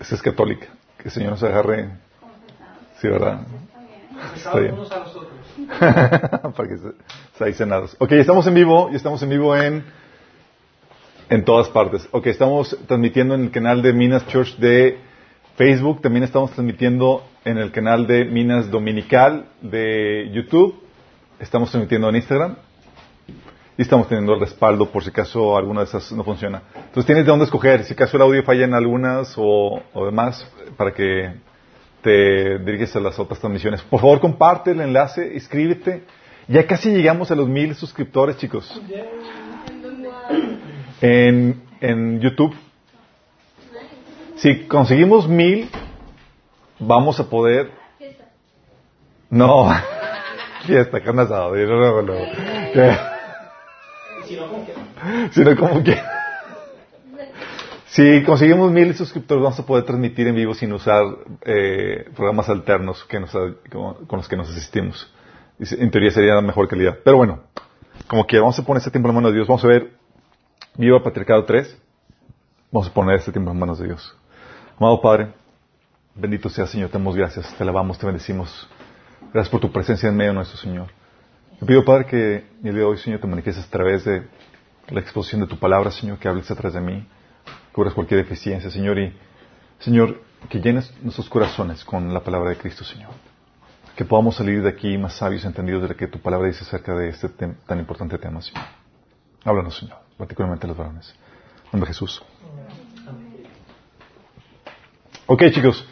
Esa es católica. Que el Señor nos agarre. Sí, ¿verdad? Está bien. Para que se, se cenados. Ok, estamos en vivo y estamos en vivo en en todas partes. Ok, estamos transmitiendo en el canal de Minas Church de Facebook, también estamos transmitiendo en el canal de Minas Dominical de YouTube, estamos transmitiendo en Instagram y estamos teniendo el respaldo por si acaso alguna de esas no funciona. Entonces tienes de dónde escoger, si acaso el audio falla en algunas o, o demás, para que te diriges a las otras transmisiones. Por favor, comparte el enlace, inscríbete. Ya casi llegamos a los mil suscriptores, chicos. En, en YouTube. Si conseguimos mil, vamos a poder. No, fiesta, carne asada. Yo no, no, no. Si no, ¿cómo que? Si no, como. Si conseguimos mil suscriptores, vamos a poder transmitir en vivo sin usar eh, programas alternos que con los que nos asistimos. En teoría sería la mejor calidad. Pero bueno, como que vamos a poner este tiempo en manos de Dios. Vamos a ver Viva Patriarcado 3. Vamos a poner este tiempo en manos de Dios. Amado Padre, bendito sea Señor, te damos gracias, te alabamos, te bendecimos. Gracias por tu presencia en medio de nuestro Señor. Te pido, Padre, que el día de hoy, Señor, te manifiestes a través de la exposición de tu palabra, Señor, que hables a través de mí, cubras cualquier deficiencia, Señor, y, Señor, que llenes nuestros corazones con la palabra de Cristo, Señor. Que podamos salir de aquí más sabios, entendidos de lo que tu palabra dice acerca de este tan importante tema, Señor. Háblanos, Señor, particularmente a los varones. En nombre de Jesús. Ok, chicos.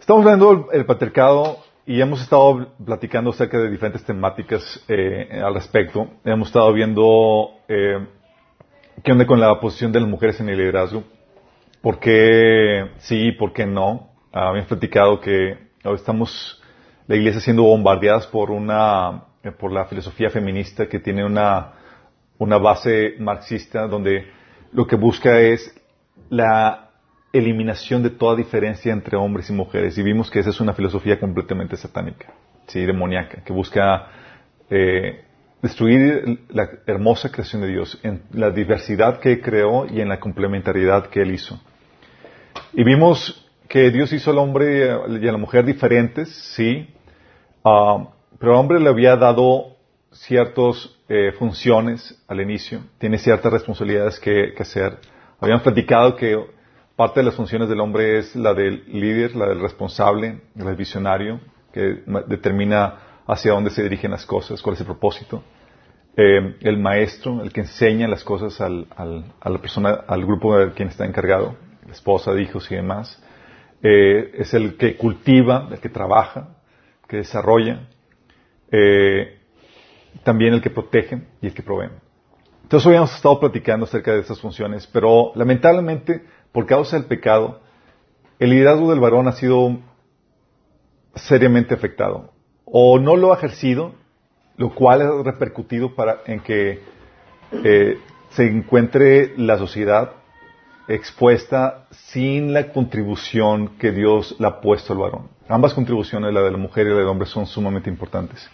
Estamos hablando del el patriarcado y hemos estado platicando acerca de diferentes temáticas eh, al respecto. Hemos estado viendo eh, qué onda con la posición de las mujeres en el liderazgo. ¿Por qué sí, por qué no? Ah, habíamos platicado que ahora estamos, la iglesia siendo bombardeadas por una, eh, por la filosofía feminista que tiene una, una base marxista donde lo que busca es la eliminación de toda diferencia entre hombres y mujeres. Y vimos que esa es una filosofía completamente satánica, ¿sí? demoníaca, que busca eh, destruir la hermosa creación de Dios en la diversidad que creó y en la complementariedad que Él hizo. Y vimos que Dios hizo al hombre y a la mujer diferentes, sí, ah, pero al hombre le había dado ciertas eh, funciones al inicio, tiene ciertas responsabilidades que, que hacer. Habíamos platicado que parte de las funciones del hombre es la del líder, la del responsable, la del visionario, que determina hacia dónde se dirigen las cosas, cuál es el propósito. Eh, el maestro, el que enseña las cosas al, al- a la persona, al grupo de quien está encargado, esposa, hijos y demás. Eh, es el que cultiva, el que trabaja, que desarrolla. Eh, también el que protege y el que provee. Entonces hoy hemos estado platicando acerca de estas funciones, pero lamentablemente, por causa del pecado, el liderazgo del varón ha sido seriamente afectado. O no lo ha ejercido, lo cual ha repercutido para, en que eh, se encuentre la sociedad expuesta sin la contribución que Dios le ha puesto al varón. Ambas contribuciones, la de la mujer y la del hombre, son sumamente importantes.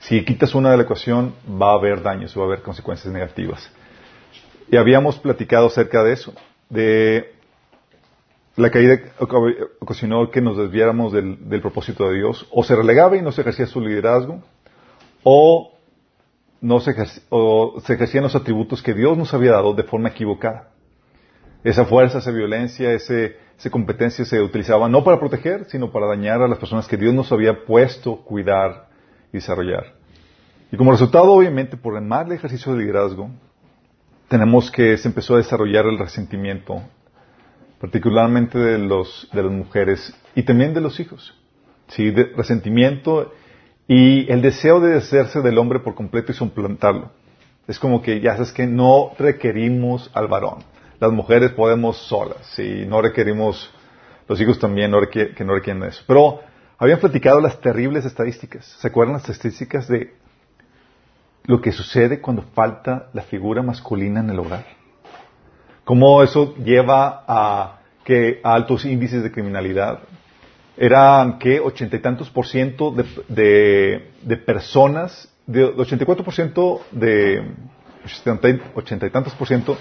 Si quitas una de la ecuación, va a haber daños, va a haber consecuencias negativas. Y habíamos platicado acerca de eso, de la caída oca- ocasionó que nos desviáramos del, propósito de Dios, o se relegaba y no se ejercía su liderazgo, o, no se, ejerc- o se ejercían los atributos que Dios nos había dado de forma equivocada. Esa fuerza, esa violencia, ese, esa competencia se utilizaba no para proteger, sino para dañar a las personas que Dios nos había puesto cuidar y desarrollar. Y como resultado, obviamente, por el mal ejercicio de liderazgo, tenemos que se empezó a desarrollar el resentimiento, particularmente de, los, de las mujeres y también de los hijos. ¿sí? Resentimiento y el deseo de deshacerse del hombre por completo y suplantarlo. Es como que ya sabes que no requerimos al varón. Las mujeres podemos solas y no requerimos, los hijos también que no requieren eso. Pero habían platicado las terribles estadísticas. ¿Se acuerdan las estadísticas de lo que sucede cuando falta la figura masculina en el hogar? Cómo eso lleva a que a altos índices de criminalidad. Eran que ochenta y tantos por ciento de, de, de personas, de 84 por ciento de ochenta y- ochenta y tantos por ciento de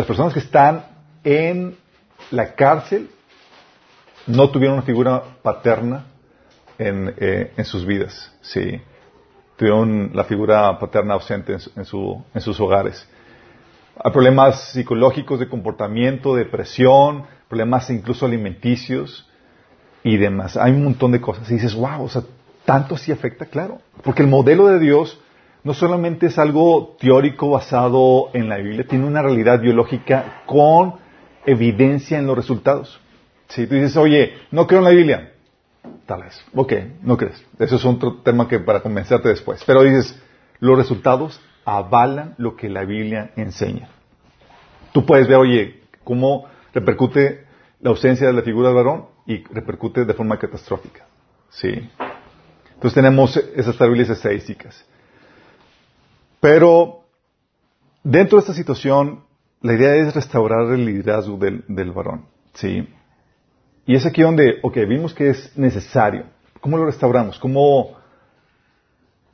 las personas que están en la cárcel no tuvieron una figura paterna en, eh, en sus vidas. Sí. Tuvieron la figura paterna ausente en, en, su, en sus hogares. Hay problemas psicológicos de comportamiento, depresión, problemas incluso alimenticios y demás. Hay un montón de cosas. Y dices, wow, o sea, tanto sí afecta, claro. Porque el modelo de Dios no solamente es algo teórico basado en la Biblia, tiene una realidad biológica con evidencia en los resultados. Si tú dices, oye, no creo en la Biblia, tal vez, ok, no crees. Eso es otro tema que para convencerte después. Pero dices, los resultados avalan lo que la Biblia enseña. Tú puedes ver, oye, cómo repercute la ausencia de la figura del varón y repercute de forma catastrófica. Sí. Entonces tenemos esas tablitas estadísticas. Pero dentro de esta situación, la idea es restaurar el liderazgo del, del varón. ¿sí? Y es aquí donde, ok, vimos que es necesario. ¿Cómo lo restauramos? ¿Cómo,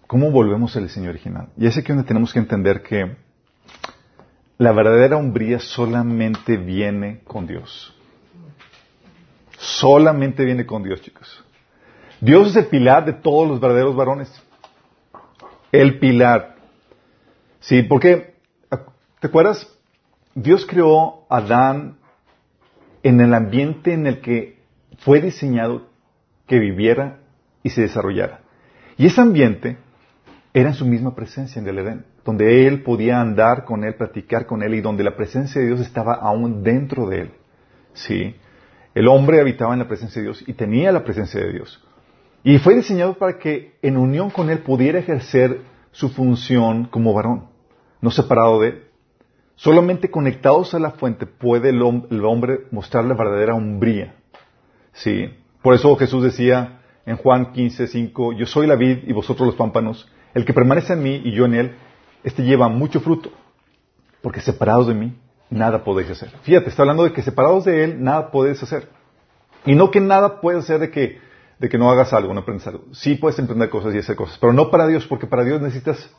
cómo volvemos al diseño original? Y es aquí donde tenemos que entender que la verdadera hombría solamente viene con Dios. Solamente viene con Dios, chicos. Dios es el pilar de todos los verdaderos varones. El pilar. Sí, porque, ¿te acuerdas? Dios creó a Adán en el ambiente en el que fue diseñado que viviera y se desarrollara. Y ese ambiente era en su misma presencia en el Edén, donde él podía andar con él, practicar con él y donde la presencia de Dios estaba aún dentro de él. Sí. El hombre habitaba en la presencia de Dios y tenía la presencia de Dios. Y fue diseñado para que en unión con él pudiera ejercer su función como varón, no separado de él. Solamente conectados a la fuente puede el, hombre mostrar la verdadera hombría. Sí. Por eso Jesús decía en Juan 15, 5, yo soy la vid y vosotros los pámpanos. El que permanece en mí y yo en él, este lleva mucho fruto. Porque separados de mí, nada podéis hacer. Fíjate, está hablando de que separados de él, nada podéis hacer. Y no que nada puedes hacer de que, de que no hagas algo, no aprendas algo. Sí puedes emprender cosas y hacer cosas, pero no para Dios, porque para Dios necesitas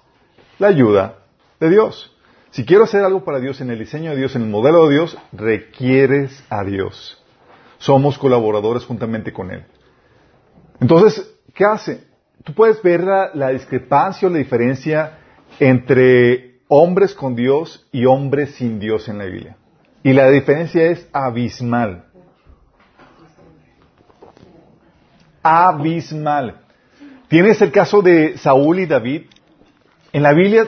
la ayuda de Dios. Si quiero hacer algo para Dios en el diseño de Dios, en el modelo de Dios, requieres a Dios. Somos colaboradores juntamente con Él. Entonces, ¿qué hace? Tú puedes ver la, discrepancia o la diferencia entre hombres con Dios y hombres sin Dios en la Biblia. Y la diferencia es abismal. Abismal. Tienes el caso de Saúl y David. En la Biblia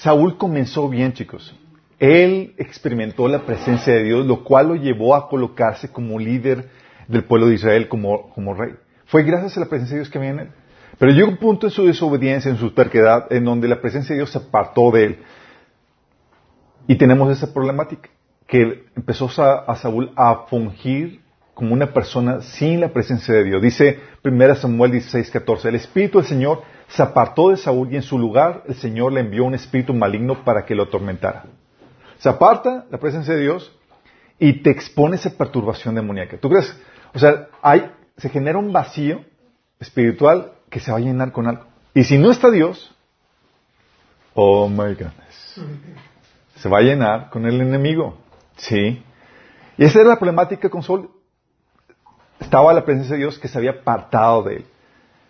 Saúl comenzó bien, chicos. Él experimentó la presencia de Dios, lo cual lo llevó a colocarse como líder del pueblo de Israel, como, rey. Fue gracias a la presencia de Dios que viene. Pero llegó un punto en su desobediencia, en su terquedad, en donde la presencia de Dios se apartó de él. Y tenemos esa problemática, que empezó a, Saúl a fungir como una persona sin la presencia de Dios. Dice 1 Samuel 16, 14, el Espíritu del Señor se apartó de Saúl y en su lugar el Señor le envió un espíritu maligno para que lo atormentara. Se aparta la presencia de Dios y te expone esa perturbación demoníaca. ¿Tú crees? O sea, se genera un vacío espiritual que se va a llenar con algo. Y si no está Dios, oh my goodness, se va a llenar con el enemigo. Sí. Y esa era la problemática con Saúl. Estaba la presencia de Dios que se había apartado de él.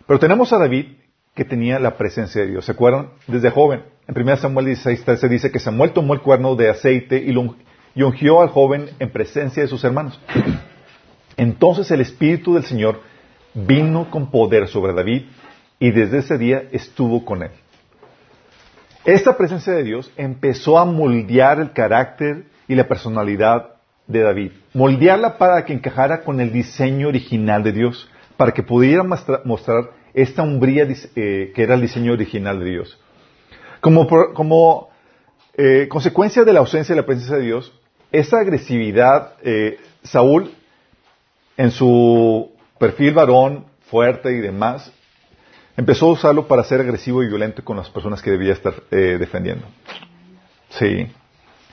Pero tenemos a David que tenía la presencia de Dios. ¿Se acuerdan? Desde joven. En 1 Samuel 16, 13 dice que Samuel tomó el cuerno de aceite y, ungió al joven en presencia de sus hermanos. Entonces el Espíritu del Señor vino con poder sobre David y desde ese día estuvo con él. Esta presencia de Dios empezó a moldear el carácter y la personalidad de David, moldearla para que encajara con el diseño original de Dios, para que pudiera mostrar esta umbría eh, que era el diseño original de Dios. Como, eh, consecuencia de la ausencia de la presencia de Dios, esa agresividad, eh, Saúl, en su perfil varón, fuerte y demás, empezó a usarlo para ser agresivo y violento con las personas que debía estar defendiendo. Sí.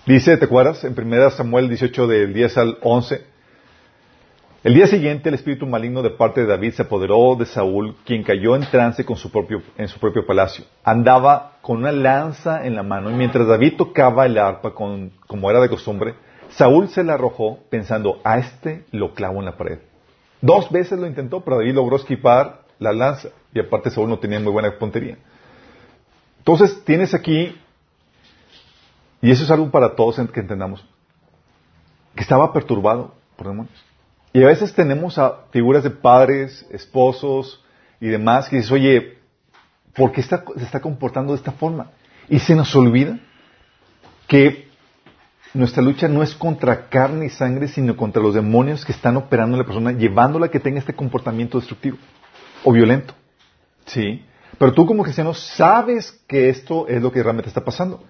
Dice, ¿te acuerdas? En 1 Samuel 18 del 10 al 11, el día siguiente el espíritu maligno de parte de David se apoderó de Saúl, quien cayó en trance en su propio palacio. Andaba con una lanza en la mano y mientras David tocaba el arpa como era de costumbre, Saúl se la arrojó pensando, a este lo clavo en la pared. Dos veces lo intentó, pero David logró esquipar la lanza. Y aparte Saúl no tenía muy buena puntería. Entonces tienes aquí, y eso es algo para todos que entendamos, que estaba perturbado por demonios. Y a veces tenemos a figuras de padres, esposos y demás que dices, oye, ¿por qué se está comportando de esta forma? Y se nos olvida que nuestra lucha no es contra carne y sangre, sino contra los demonios que están operando en la persona, llevándola a que tenga este comportamiento destructivo o violento. ¿Sí? Pero tú como cristiano sabes que esto es lo que realmente está pasando.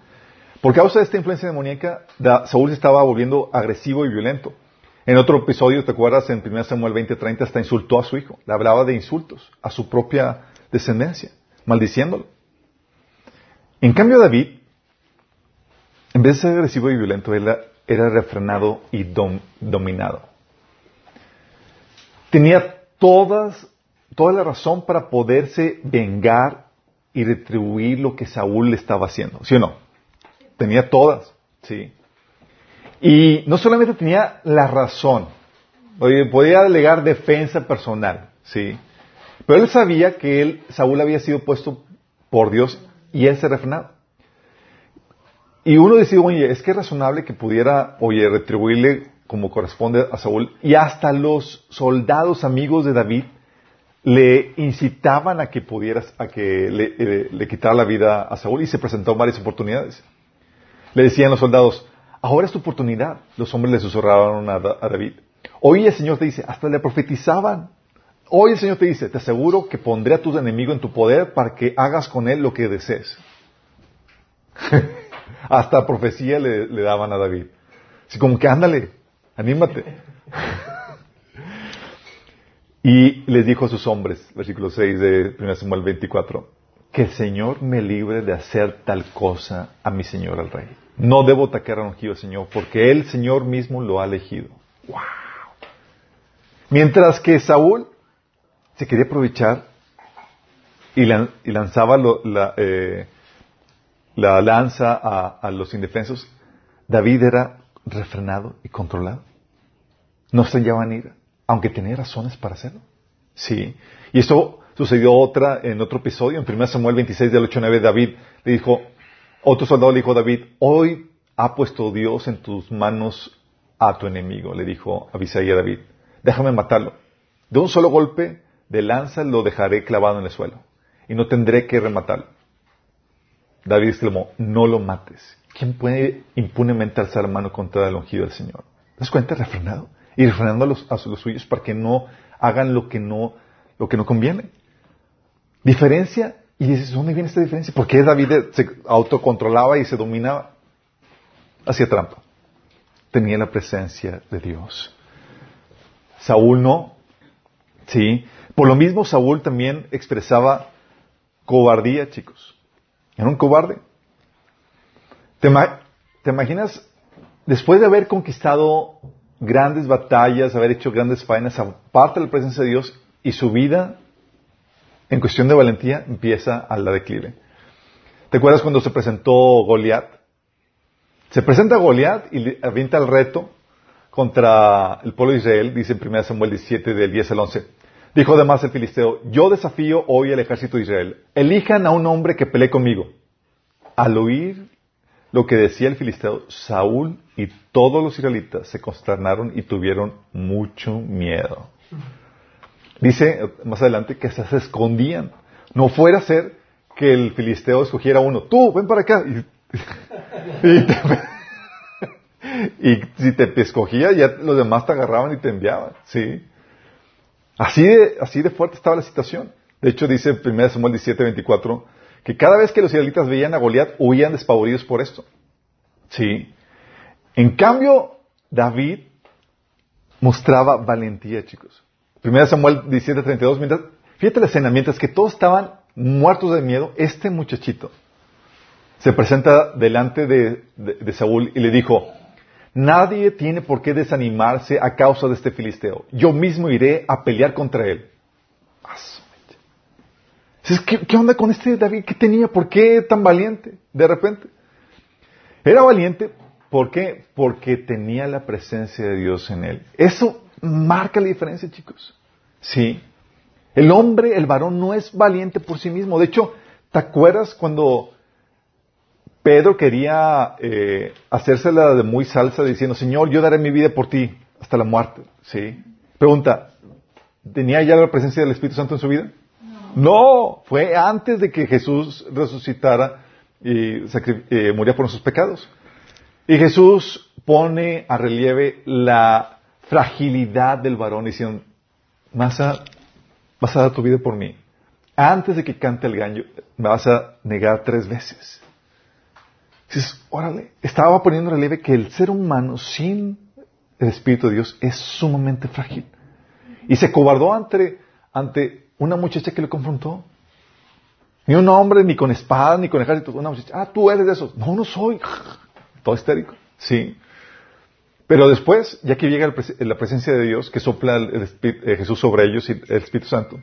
Por causa de esta influencia demoníaca, Saúl se estaba volviendo agresivo y violento. En otro episodio, ¿te acuerdas? En 1 Samuel 20:30 hasta insultó a su hijo. Le hablaba de insultos a su propia descendencia, maldiciéndolo. En cambio, David en vez de ser agresivo y violento, él era refrenado y dominado. Tenía todas, toda la razón para poderse vengar y retribuir lo que Saúl le estaba haciendo, ¿sí o no? Tenía todas, ¿sí? Y no solamente tenía la razón, podía alegar defensa personal, ¿sí? Pero él sabía que él, Saúl había sido puesto por Dios y él se refrenaba. Y uno decía, oye, es que es razonable que pudiera, oye, retribuirle como corresponde a Saúl. Y hasta los soldados amigos de David le incitaban a que pudieras, a que le, eh, le, quitara la vida a Saúl y se presentó en varias oportunidades. Le decían los soldados, ahora es tu oportunidad. Los hombres le susurraban a, David. Hoy el Señor te dice, hasta le profetizaban. Hoy el Señor te dice, te aseguro que pondré a tu enemigo en tu poder para que hagas con él lo que desees. Hasta profecía le, daban a David. Así como que ándale, anímate. y les dijo a sus hombres, versículo 6 de 1 Samuel 24, que el Señor me libre de hacer tal cosa a mi Señor el Rey. No debo atacar a ungido al Señor, porque el Señor mismo lo ha elegido. ¡Wow! Mientras que Saúl se quería aprovechar y, lanzaba la, eh, la lanza a, los indefensos, David era refrenado y controlado. No se llevaban ira, aunque tenía razones para hacerlo. Sí. Y esto sucedió otra, en otro episodio, en 1 Samuel 26 del 8 9, David le dijo, otro soldado le dijo a David, hoy ha puesto Dios en tus manos a tu enemigo, le dijo Abisai a David, déjame matarlo. De un solo golpe de lanza lo dejaré clavado en el suelo y no tendré que rematarlo. David exclamó, no lo mates. ¿Quién puede impunemente alzar mano contra el ungido del Señor? ¿Te das? Refrenado. Y refrenando a los, a los suyos para que no hagan lo que no, lo que no conviene. Diferencia, y dices, ¿dónde viene esta diferencia? ¿Por qué David se autocontrolaba y se dominaba? Hacía trampa. Tenía la presencia de Dios. Saúl no. Sí. Por lo mismo, Saúl también expresaba cobardía, chicos. Era un cobarde. ¿Te, imaginas, después de haber conquistado grandes batallas, haber hecho grandes faenas, aparte de la presencia de Dios, y su vida, en cuestión de valentía, empieza a la declive? ¿Te acuerdas cuando se presentó Goliat? Se presenta Goliat y le avienta el reto contra el pueblo de Israel, dice en 1 Samuel 17, del 10 al 11. Dijo además el filisteo, yo desafío hoy al ejército de Israel. Elijan a un hombre que pelee conmigo. Al oír lo que decía el filisteo, Saúl y todos los israelitas se consternaron y tuvieron mucho miedo. Dice más adelante que se escondían. No fuera a ser que el filisteo escogiera uno. Tú, ven para acá. Y, y si te escogía, ya los demás te agarraban y te enviaban. Sí. Así de, así de fuerte estaba la situación. De hecho, dice en 1 Samuel 17, 24, que cada vez que los israelitas veían a Goliat, huían despavoridos por esto. Sí. En cambio, David mostraba valentía, chicos. 1 Samuel 17, 32, mientras, fíjate la escena, mientras que todos estaban muertos de miedo, este muchachito se presenta delante de Saúl y le dijo, Nadie tiene por qué desanimarse a causa de este filisteo. Yo mismo iré a pelear contra él. ¿Qué, ¿Qué onda con este David? ¿Qué tenía? ¿Por qué tan valiente de repente? Era valiente ¿por qué? Porque tenía la presencia de Dios en él. Eso marca la diferencia, chicos. Sí. El hombre, el varón, no es valiente por sí mismo. De hecho, ¿te acuerdas cuando Pedro quería eh, hacérsela de muy salsa diciendo, Señor, yo daré mi vida por ti hasta la muerte? Sí. Pregunta, ¿tenía ya la presencia del Espíritu Santo en su vida? No, fue antes de que Jesús resucitara y eh, muriera por nuestros pecados. Y Jesús pone a relieve la fragilidad del varón diciendo, vas a, vas a dar tu vida por mí. Antes de que cante el gallo, me vas a negar tres veces. Dices, órale, estaba poniendo en relieve que el ser humano sin el Espíritu de Dios es sumamente frágil. Y se cobardó ante, ante una muchacha que le confrontó. Ni un hombre, ni con espada, ni con ejército. Una muchacha, ah, tú eres de esos. No, no soy. Todo histérico. Sí. Pero después, ya que llega la presencia de Dios, que sopla eh, Jesús sobre ellos y el Espíritu Santo,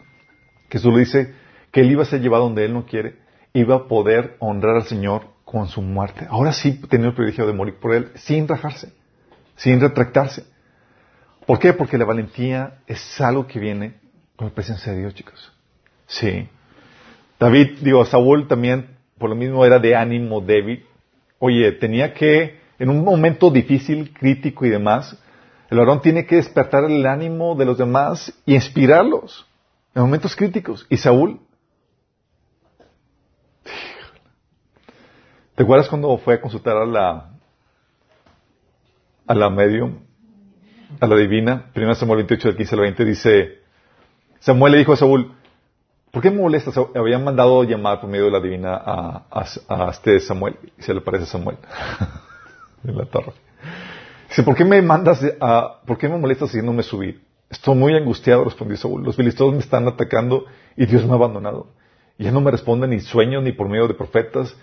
Jesús le dice que él iba a ser llevado donde él no quiere, iba a poder honrar al Señor con su muerte. Ahora sí tenía el privilegio de morir por él sin rajarse, sin retractarse. ¿Por qué? Porque la valentía es algo que viene con la presencia de Dios, chicos. Sí. David, digo, Saúl también, por lo mismo, era de ánimo débil. Oye, tenía que, en un momento difícil, crítico y demás, el varón tiene que despertar el ánimo de los demás y inspirarlos en momentos críticos. Y Saúl, ¿te acuerdas cuando fue a consultar a la, a la medium, a la divina? 1 Samuel 28, del 15 al 20 dice, Samuel le dijo a Saúl, ¿por qué me molestas? Habían mandado llamar por medio de la divina a, este Samuel, y se le parece a Samuel, en la torre. Dice, ¿por qué me mandas, a, por qué me molestas haciéndome subir? Estoy muy angustiado, respondió Saúl. Los filisteos me están atacando y Dios me ha abandonado. Ya no me responde ni sueños ni por medio de profetas.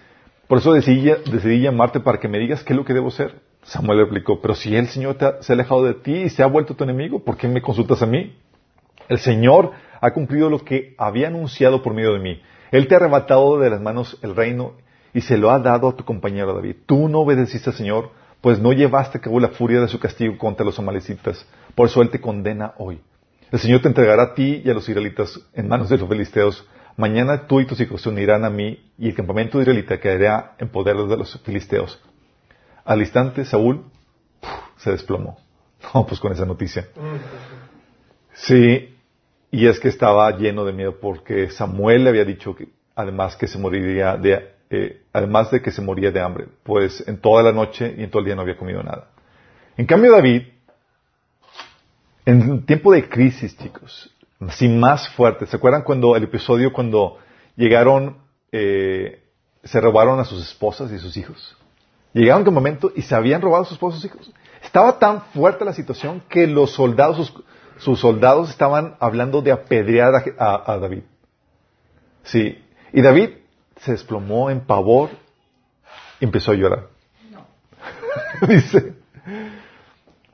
Por eso decidí, llamarte para que me digas qué es lo que debo hacer. Samuel replicó, pero si el Señor se ha alejado de ti y se ha vuelto tu enemigo, ¿por qué me consultas a mí? El Señor ha cumplido lo que había anunciado por medio de mí. Él te ha arrebatado de las manos el reino y se lo ha dado a tu compañero David. Tú no obedeciste al Señor, pues no llevaste a cabo la furia de su castigo contra los amalecitas. Por eso Él te condena hoy. El Señor te entregará a ti y a los israelitas en manos de los filisteos. Mañana tú y tus hijos se unirán a mí y el campamento israelita quedará en poder de los filisteos. Al instante Saúl se desplomó. No, pues con esa noticia. Sí, y es que estaba lleno de miedo porque Samuel le había dicho que además que se moriría de, eh, además de que se moría de hambre, pues en toda la noche y en todo el día no había comido nada. En cambio David, en tiempo de crisis, chicos, así más fuerte, ¿se acuerdan cuando el episodio cuando llegaron, eh, se robaron a sus esposas y sus hijos? Llegaron un momento y se habían robado a sus esposas y sus hijos. Estaba tan fuerte la situación que los soldados, sus soldados estaban hablando de apedrear a, David. Sí. Y David se desplomó en pavor y empezó a llorar. No. dice.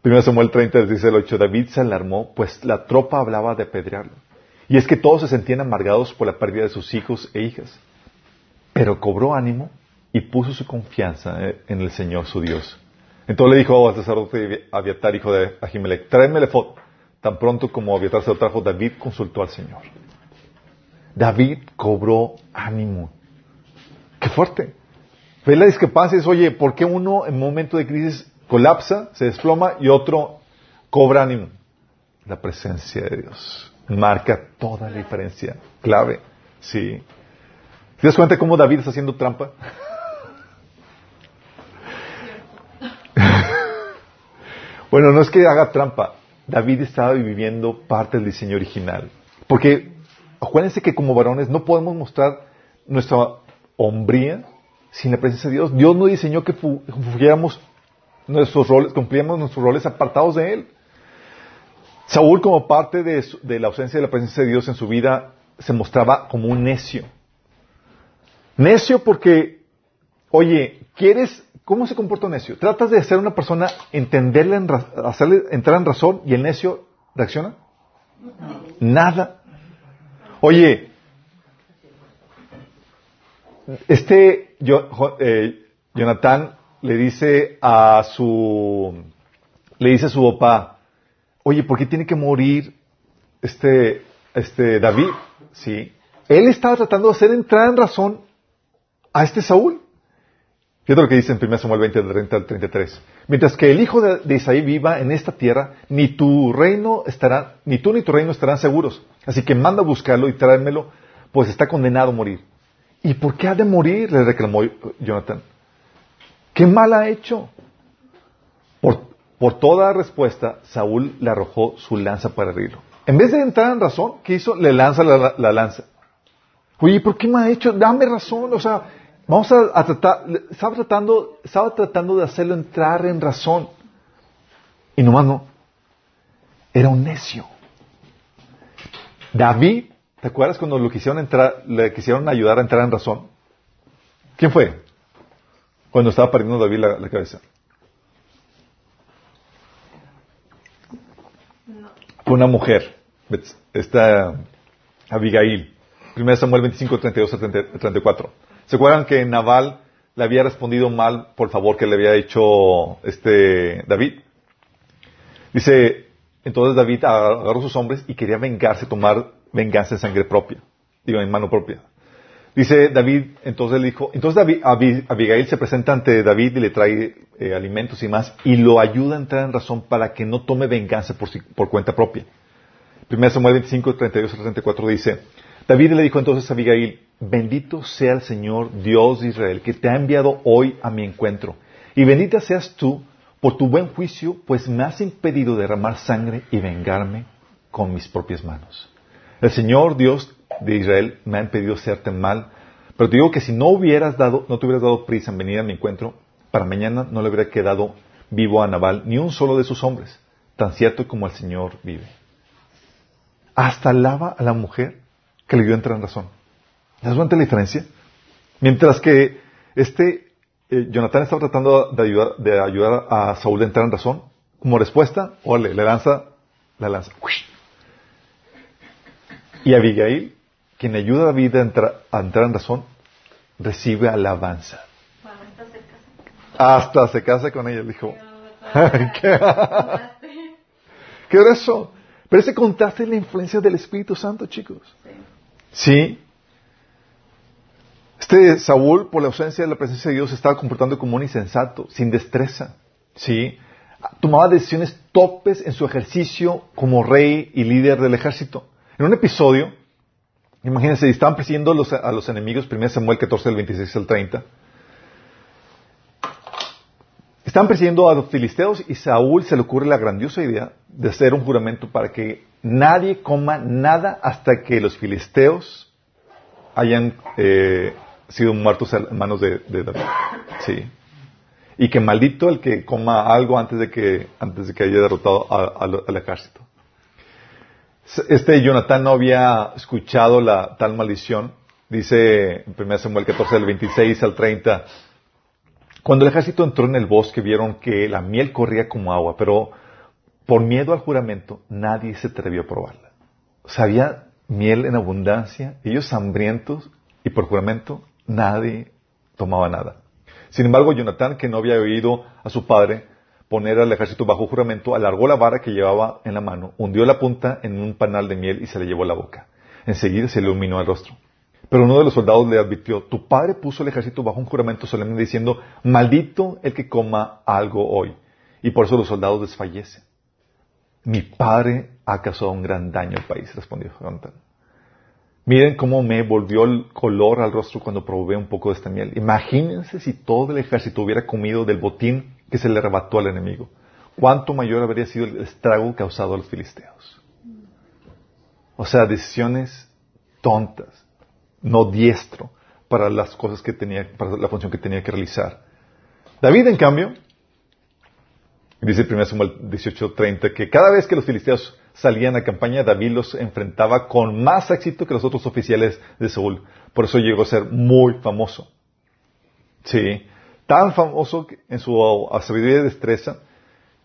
Primero Samuel 30 dice el 8, David se alarmó, pues la tropa hablaba de apedrearlo. Y es que todos se sentían amargados por la pérdida de sus hijos e hijas. Pero cobró ánimo y puso su confianza en el Señor su Dios. Entonces le dijo al sacerdote Abiatar, hijo de Ahimelech, tráeme el efod. Tan pronto como Abiatar se lo trajo, David consultó al Señor. David cobró ánimo. ¡Qué fuerte! Ve la discrepancia, es, oye, ¿por qué uno en momento de crisis colapsa, se desploma y otro cobra ánimo? La presencia de Dios marca toda la diferencia. Clave. Sí. ¿Te das cuenta cómo David está haciendo trampa? bueno, no es que haga trampa. David estaba viviendo parte del diseño original. Porque acuérdense que como varones no podemos mostrar nuestra hombría sin la presencia de Dios. Dios no diseñó que fugiéramos nuestros roles, cumplíamos nuestros roles apartados de Él. Saúl, como parte de, la ausencia de la presencia de Dios en su vida, se mostraba como un necio. Necio porque, oye, ¿quieres ¿Cómo se comporta un necio? Tratas de hacer una persona entenderle, hacerle entrar en razón y el necio reacciona. Nada. Oye, este yo, eh, Jonathan le dice a su le dice a su papá, oye, ¿por qué tiene que morir este, este David, sí, él estaba tratando de hacer entrar en razón a este Saúl. Fíjate lo que dice en 1 Samuel 20, 30 al 33. Mientras que el hijo de, Isaí viva en esta tierra, ni tu reino estará, ni tú ni tu reino estarán seguros. Así que manda a buscarlo y tráemelo, pues está condenado a morir. ¿Y por qué ha de morir? le reclamó Jonathan. ¿Qué mal ha hecho? Por, por toda respuesta, Saúl le arrojó su lanza para herirlo. En vez de entrar en razón, ¿qué hizo? Le lanza la, lanza. Oye, ¿por qué me ha hecho? Dame razón. O sea, vamos a, tratar. Estaba tratando, estaba tratando de hacerlo entrar en razón. Y nomás no. Era un necio. David, ¿te acuerdas cuando lo quisieron entrar, le quisieron ayudar a entrar en razón? ¿Quién fue? Cuando estaba perdiendo David la cabeza. fue una mujer, esta Abigail. 1 Samuel 25, 32 a 34. ¿Se acuerdan que Naval le había respondido mal por favor que le había hecho este David? Dice, entonces David agarró sus hombres y quería vengarse, tomar venganza en sangre propia, digo, en mano propia. Dice David, entonces le dijo, entonces David, Abigail se presenta ante David y le trae eh, alimentos y más, y lo ayuda a entrar en razón para que no tome venganza por, por cuenta propia. 1 Samuel 25, 32 34 dice, David le dijo entonces a Abigail, bendito sea el Señor Dios de Israel, que te ha enviado hoy a mi encuentro, y bendita seas tú por tu buen juicio, pues me has impedido derramar sangre y vengarme con mis propias manos. El Señor Dios de Israel me ha impedido hacerte mal, pero te digo que si no hubieras dado, no te hubieras dado prisa en venir a mi encuentro, para mañana no le hubiera quedado vivo a Nabal ni un solo de sus hombres, tan cierto como el Señor vive. Hasta alaba a la mujer que le dio entrar en razón. ¿Te das cuenta la diferencia? Mientras que este eh, Jonathan estaba tratando de ayudar, de ayudar a Saúl a entrar en razón, como respuesta, ole, le lanza la lanza. Y Abigail, quien ayuda a David a entrar, a entrar en razón, recibe alabanza. Hasta se casa con ella, dijo. ¿Qué? ¿Qué era eso? Pero ese contraste es la influencia del Espíritu Santo, chicos. Sí. Este Saúl, por la ausencia de la presencia de Dios, estaba comportando como un insensato, sin destreza. Sí. Tomaba decisiones topes en su ejercicio como rey y líder del ejército. En un episodio, imagínense, estaban persiguiendo a los, enemigos, 1 Samuel 14, del 26 al 30. Están persiguiendo a los filisteos y Saúl se le ocurre la grandiosa idea de hacer un juramento para que nadie coma nada hasta que los filisteos hayan eh, sido muertos en manos de, David. Sí. Y que maldito el que coma algo antes de que, antes de que haya derrotado al ejército. Este Jonathan no había escuchado la tal maldición. Dice en 1 Samuel 14, del 26 al 30, cuando el ejército entró en el bosque vieron que la miel corría como agua, pero por miedo al juramento nadie se atrevió a probarla. O sea, había miel en abundancia, ellos hambrientos, y por juramento nadie tomaba nada. Sin embargo, Jonatán, que no había oído a su padre poner al ejército bajo juramento, alargó la vara que llevaba en la mano, hundió la punta en un panal de miel y se le llevó a la boca. Enseguida se le iluminó el rostro. Pero uno de los soldados le advirtió, tu padre puso el ejército bajo un juramento solemne diciendo, maldito el que coma algo hoy. Y por eso los soldados desfallecen. Mi padre ha causado un gran daño al país, respondió Jonathan. Miren cómo me volvió el color al rostro cuando probé un poco de esta miel. Imagínense si todo el ejército hubiera comido del botín que se le arrebató al enemigo. ¿Cuánto mayor habría sido el estrago causado a los filisteos? O sea, decisiones tontas no diestro para las cosas que tenía, para la función que tenía que realizar. David, en cambio, dice 1 Samuel 18:30 que cada vez que los filisteos salían a campaña, David los enfrentaba con más éxito que los otros oficiales de Saúl. Por eso llegó a ser muy famoso. Sí, tan famoso en su sabiduría y destreza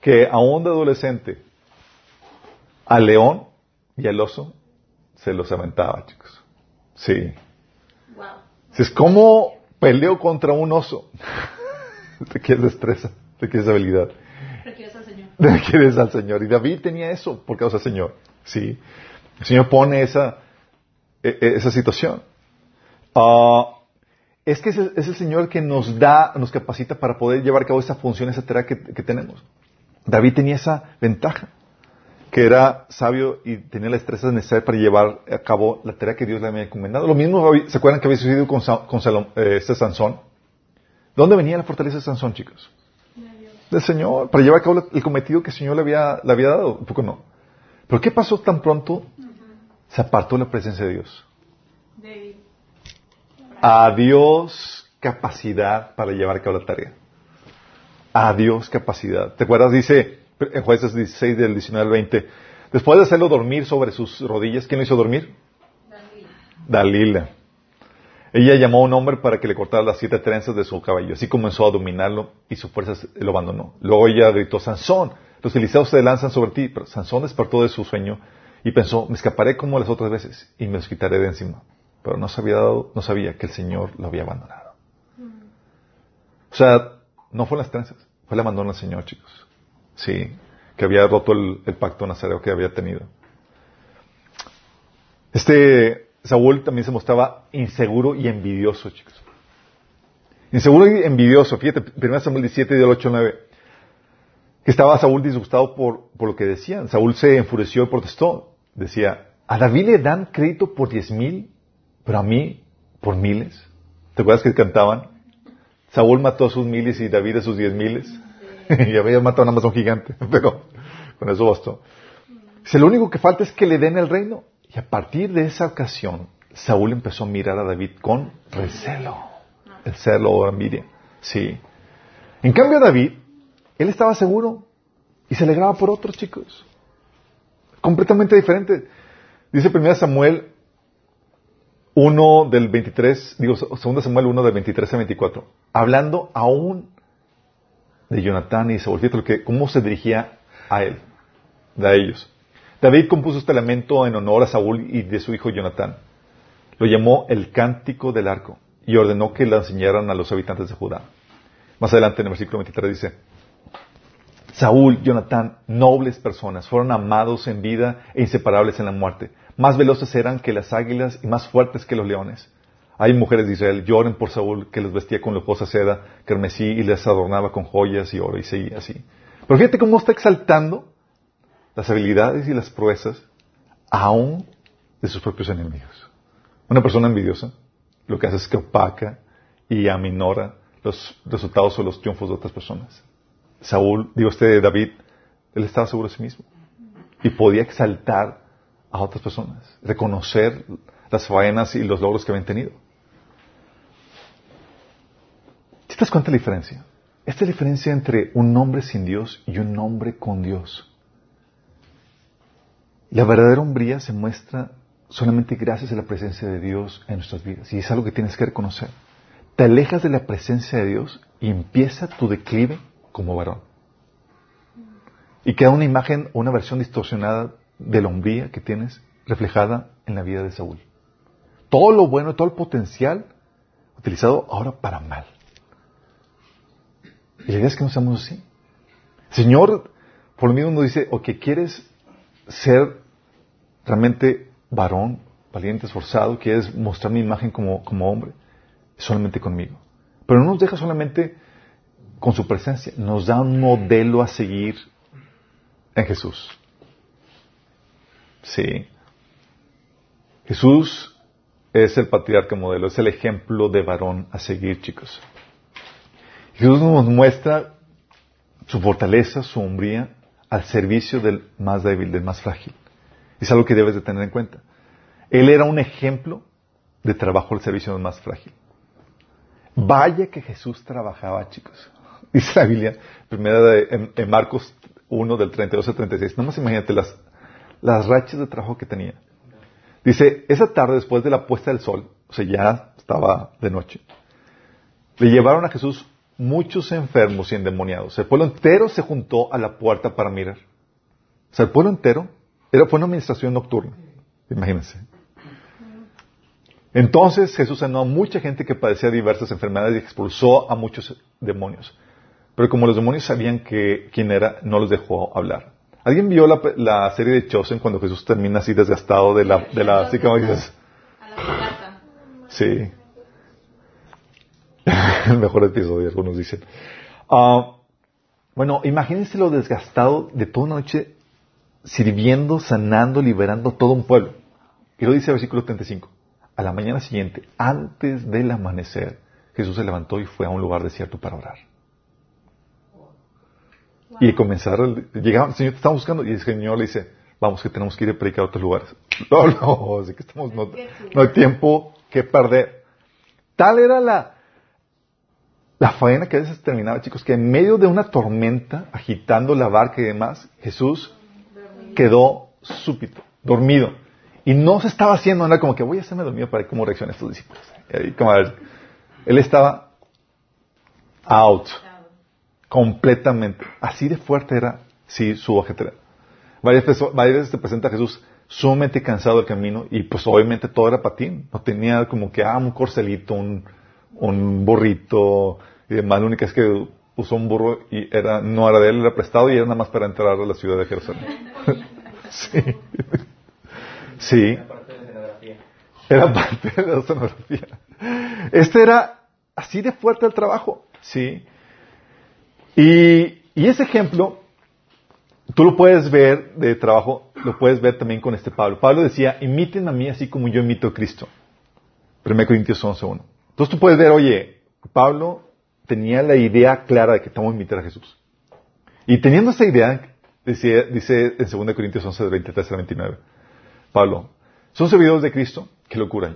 que aún de adolescente al león y al oso se los aventaba, chicos. Sí. Es como peleo contra un oso. quieres destreza, quieres habilidad. Requieres al Señor. Requieres al Señor. Y David tenía eso por causa del Señor. Sí. El Señor pone esa, e, e, esa situación. Ah, es que es el, Señor que nos da, nos capacita para poder llevar a cabo esa función, esa tarea que, tenemos. David tenía esa ventaja, que era sabio y tenía la destreza necesaria para llevar a cabo la tarea que Dios le había encomendado. Lo mismo, ¿se acuerdan que había sucedido con, eh, este Sansón? ¿Dónde venía la fortaleza de Sansón, chicos? Del Señor, para llevar a cabo el cometido que el Señor le había, le había dado. Un poco no. ¿Pero qué pasó tan pronto? Se apartó la presencia de Dios. Adiós capacidad para llevar a cabo la tarea. Adiós capacidad. ¿Te acuerdas? Dice en jueces 16 del 19 al 20. Después de hacerlo dormir sobre sus rodillas, ¿quién lo hizo dormir? Dalila. Dalila. Ella llamó a un hombre para que le cortara las siete trenzas de su cabello. Así comenzó a dominarlo y su fuerza lo abandonó. Luego ella gritó, Sansón, los filisteos se lanzan sobre ti. Pero Sansón despertó de su sueño y pensó, me escaparé como las otras veces y me los quitaré de encima. Pero no sabía, dado, no sabía que el Señor lo había abandonado. O sea, no fue las trenzas, fue el abandono del Señor, chicos. Sí, que había roto el, el pacto nazareo que había tenido. Este Saúl también se mostraba inseguro y envidioso, chicos. Inseguro y envidioso. Fíjate, 1 Samuel 17, del 8 al 9. Que estaba Saúl disgustado por, por lo que decían. Saúl se enfureció y protestó. Decía, a David le dan crédito por diez mil, pero a mí por miles. ¿Te acuerdas que cantaban? Saúl mató a sus miles y David a sus diez miles. y había matado a un gigante, pero con eso bastó. Dice, lo único que falta es que le den el reino. Y a partir de esa ocasión, Saúl empezó a mirar a David con recelo. El celo o envidia. Sí. En cambio, David, él estaba seguro y se alegraba por otros chicos. Completamente diferente. Dice 1 Samuel 1 del 23, digo, 2 Samuel 1 del 23 a 24, hablando aún de Jonatán y Saúl. Fíjate que, cómo se dirigía a él, a ellos. David compuso este lamento en honor a Saúl y de su hijo Jonatán. Lo llamó el cántico del arco y ordenó que lo enseñaran a los habitantes de Judá. Más adelante en el versículo 23 dice, Saúl, Jonatán, nobles personas, fueron amados en vida e inseparables en la muerte. Más veloces eran que las águilas y más fuertes que los leones. Hay mujeres de Israel, lloren por Saúl, que los vestía con lujosa seda, carmesí y les adornaba con joyas y oro y seguía así. Pero fíjate cómo está exaltando las habilidades y las proezas aún de sus propios enemigos. Una persona envidiosa lo que hace es que opaca y aminora los resultados o los triunfos de otras personas. Saúl, digo este David, él estaba seguro de sí mismo y podía exaltar a otras personas, reconocer las faenas y los logros que habían tenido. ¿Te das cuenta de la diferencia? Esta es la diferencia entre un hombre sin Dios y un hombre con Dios. La verdadera hombría se muestra solamente gracias a la presencia de Dios en nuestras vidas. Y es algo que tienes que reconocer. Te alejas de la presencia de Dios y empieza tu declive como varón. Y queda una imagen una versión distorsionada de la hombría que tienes reflejada en la vida de Saúl. Todo lo bueno, todo el potencial utilizado ahora para mal. Y la idea es que no seamos así. Señor, por lo mismo nos dice, o que quieres ser realmente varón, valiente, esforzado, quieres mostrar mi imagen como, como hombre, solamente conmigo. Pero no nos deja solamente con su presencia, nos da un modelo a seguir en Jesús. Sí. Jesús es el patriarca modelo, es el ejemplo de varón a seguir, chicos. Jesús nos muestra su fortaleza, su hombría, al servicio del más débil, del más frágil. Es algo que debes de tener en cuenta. Él era un ejemplo de trabajo al servicio del más frágil. Vaya que Jesús trabajaba, chicos. Dice la Biblia, primera de, en, Marcos 1 del 32 al 36. No más imagínate las, las rachas de trabajo que tenía. Dice, esa tarde después de la puesta del sol, o sea, ya estaba de noche, le llevaron a Jesús muchos enfermos y endemoniados. El pueblo entero se juntó a la puerta para mirar. O sea, el pueblo entero era, fue una administración nocturna. Imagínense. Entonces Jesús sanó a mucha gente que padecía diversas enfermedades y expulsó a muchos demonios. Pero como los demonios sabían que quién era, no los dejó hablar. ¿Alguien vio la, la serie de Chosen cuando Jesús termina así desgastado de la, de la, así como dices? Sí. El mejor episodio, algunos dicen. Ah, bueno, imagínense lo desgastado de toda una noche sirviendo, sanando, liberando todo un pueblo. Y lo dice el versículo 35. A la mañana siguiente, antes del amanecer, Jesús se levantó y fue a un lugar desierto para orar. Y comenzar, llegaba, el Señor te estaba buscando y el Señor le dice, vamos que tenemos que ir a predicar a otros lugares. No, no, así que estamos, no, no hay tiempo que perder. Tal era la, la faena que a veces terminaba, chicos, que en medio de una tormenta, agitando la barca y demás, Jesús quedó súbito, dormido. Y no se estaba haciendo nada como que voy a hacerme dormido para ver cómo reaccionan estos discípulos. Y como, a ver, él estaba out, completamente. Así de fuerte era, sí, su ajetreo. Varias, veces- varias veces te presenta a Jesús sumamente cansado del camino y pues obviamente todo era patín. No tenía como que, ah, un corcelito, un, un burrito y demás. Lo único es que usó un burro y era, no era de él, era prestado y era nada más para entrar a la ciudad de Jerusalén. sí. Sí. parte de la escenografía. Era parte de la sonografía. Este era así de fuerte el trabajo, ¿sí? Y, y ese ejemplo, tú lo puedes ver de trabajo, lo puedes ver también con este Pablo. Pablo decía, imiten a mí así como yo imito a Cristo. 1 Corintios 11.1. Entonces tú puedes ver, oye, Pablo tenía la idea clara de que estamos a imitar a Jesús. Y teniendo esa idea, dice, dice en 2 Corintios 11, 23 al 29, Pablo, son servidores de Cristo, qué locura.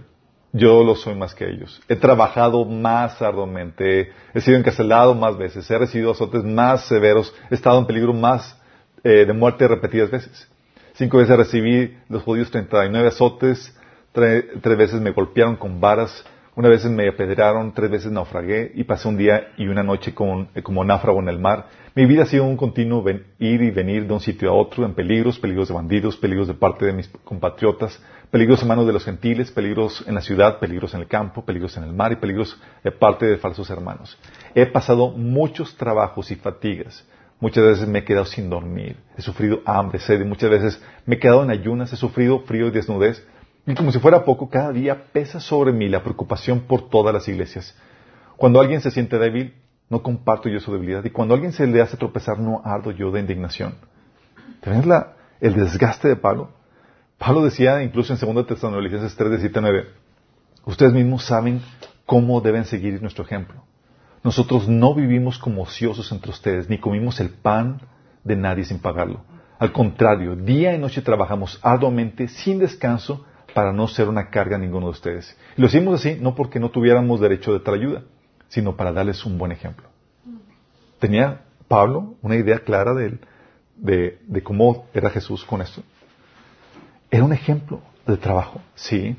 Yo lo soy más que ellos. He trabajado más arduamente, he sido encarcelado más veces, he recibido azotes más severos, he estado en peligro más eh, de muerte repetidas veces. Cinco veces recibí los judíos 39 azotes, tre- tres veces me golpearon con varas, una vez me apedrearon, tres veces naufragué y pasé un día y una noche con- eh, como náufrago en el mar. Mi vida ha sido un continuo ir y venir de un sitio a otro en peligros, peligros de bandidos, peligros de parte de mis compatriotas, peligros en manos de los gentiles, peligros en la ciudad, peligros en el campo, peligros en el mar y peligros de parte de falsos hermanos. He pasado muchos trabajos y fatigas. Muchas veces me he quedado sin dormir, he sufrido hambre, sed, y muchas veces me he quedado en ayunas, he sufrido frío y desnudez. Y como si fuera poco, cada día pesa sobre mí la preocupación por todas las iglesias. Cuando alguien se siente débil, no comparto yo su debilidad. Y cuando alguien se le hace tropezar, no ardo yo de indignación. ¿Te la- el desgaste de Pablo? Pablo decía, incluso en 2 Tesalonicenses 3, 17, 9, ustedes mismos saben cómo deben seguir nuestro ejemplo. Nosotros no vivimos como ociosos entre ustedes, ni comimos el pan de nadie sin pagarlo. Al contrario, día y noche trabajamos arduamente, sin descanso, para no ser una carga a ninguno de ustedes. Y lo hicimos así no porque no tuviéramos derecho de tal ayuda, sino para darles un buen ejemplo. ¿Tenía Pablo una idea clara de, de, cómo era Jesús con esto? Era un ejemplo de trabajo, sí.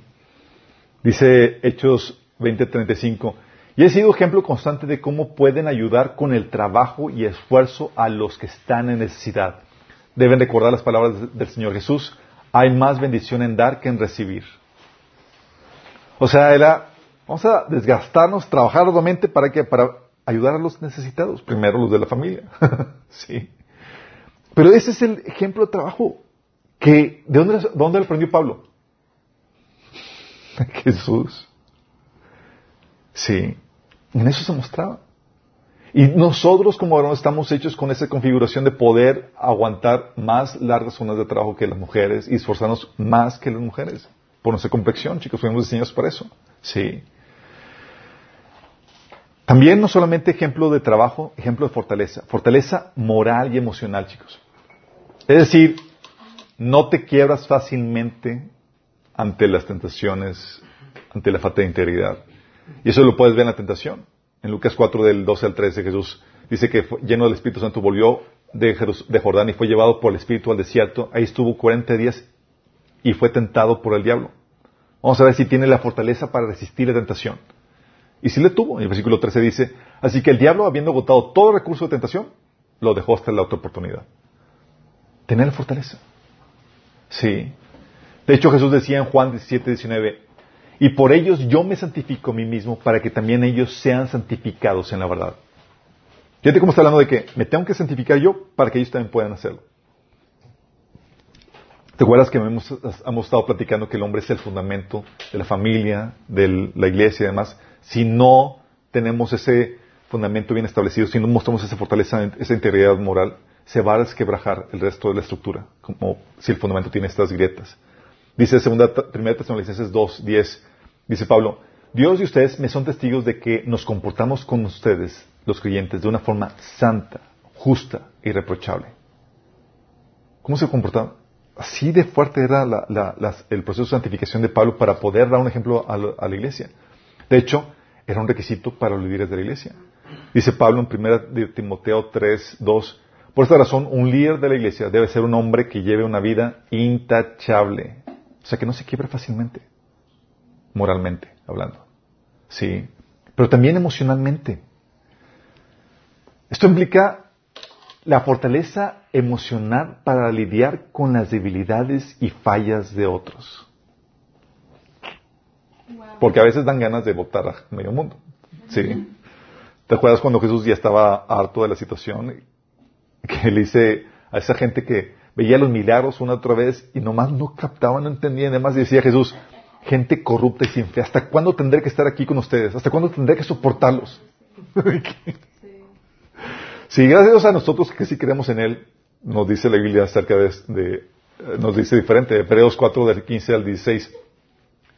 Dice Hechos 20:35, y he sido ejemplo constante de cómo pueden ayudar con el trabajo y esfuerzo a los que están en necesidad. Deben recordar las palabras del Señor Jesús, hay más bendición en dar que en recibir. O sea, era, vamos a desgastarnos, trabajar arduamente para que, para ayudar a los necesitados, primero los de la familia. sí. Pero ese es el ejemplo de trabajo que, ¿de dónde, dónde aprendió Pablo? Jesús. Sí. En eso se mostraba. Y nosotros como varones estamos hechos con esa configuración de poder aguantar más largas zonas de trabajo que las mujeres y esforzarnos más que las mujeres. Por nuestra complexión, chicos, fuimos diseñados para eso. Sí. También no solamente ejemplo de trabajo, ejemplo de fortaleza. Fortaleza moral y emocional, chicos. Es decir, no te quiebras fácilmente ante las tentaciones, ante la falta de integridad. Y eso lo puedes ver en la tentación. En Lucas 4 del 12 al 13 Jesús dice que lleno del Espíritu Santo volvió de, Jordán y fue llevado por el Espíritu al desierto. Ahí estuvo 40 días y fue tentado por el diablo. Vamos a ver si tiene la fortaleza para resistir la tentación. Y si le tuvo. En el versículo 13 dice, así que el diablo, habiendo agotado todo recurso de tentación, lo dejó hasta la otra oportunidad. Tener la fortaleza. Sí. De hecho, Jesús decía en Juan 17, 19, y por ellos yo me santifico a mí mismo para que también ellos sean santificados en la verdad. Fíjate cómo está hablando de que me tengo que santificar yo para que ellos también puedan hacerlo. ¿Te acuerdas que hemos, hemos, estado platicando que el hombre es el fundamento de la familia, de la iglesia y demás? Si no tenemos ese fundamento bien establecido, si no mostramos esa fortaleza, esa integridad moral, se va a desquebrajar el resto de la estructura, como si el fundamento tiene estas grietas. Dice segunda, primera Tesalonicenses 2, 10, dice Pablo, Dios y ustedes me son testigos de que nos comportamos con ustedes, los creyentes, de una forma santa, justa y reprochable. ¿Cómo se comportaban? Así de fuerte era el proceso de santificación de Pablo para poder dar un ejemplo a, a la iglesia. De hecho, era un requisito para los líderes de la iglesia. Dice Pablo en 1 Timoteo 3, 2, por esta razón, un líder de la iglesia debe ser un hombre que lleve una vida intachable. O sea, que no se quiebre fácilmente, moralmente hablando. Sí, pero también emocionalmente. Esto implica la fortaleza emocional para lidiar con las debilidades y fallas de otros. Porque a veces dan ganas de votar a medio mundo. Sí. ¿Te acuerdas cuando Jesús ya estaba harto de la situación? Que le dice a esa gente que veía los milagros una otra vez y nomás no captaban, no entendían. Además decía Jesús, gente corrupta y sin fe, ¿hasta cuándo tendré que estar aquí con ustedes? ¿Hasta cuándo tendré que soportarlos? sí, gracias a nosotros que sí creemos en Él, nos dice la Biblia acerca de, nos dice diferente, Hebreos 4 del 15 al 16,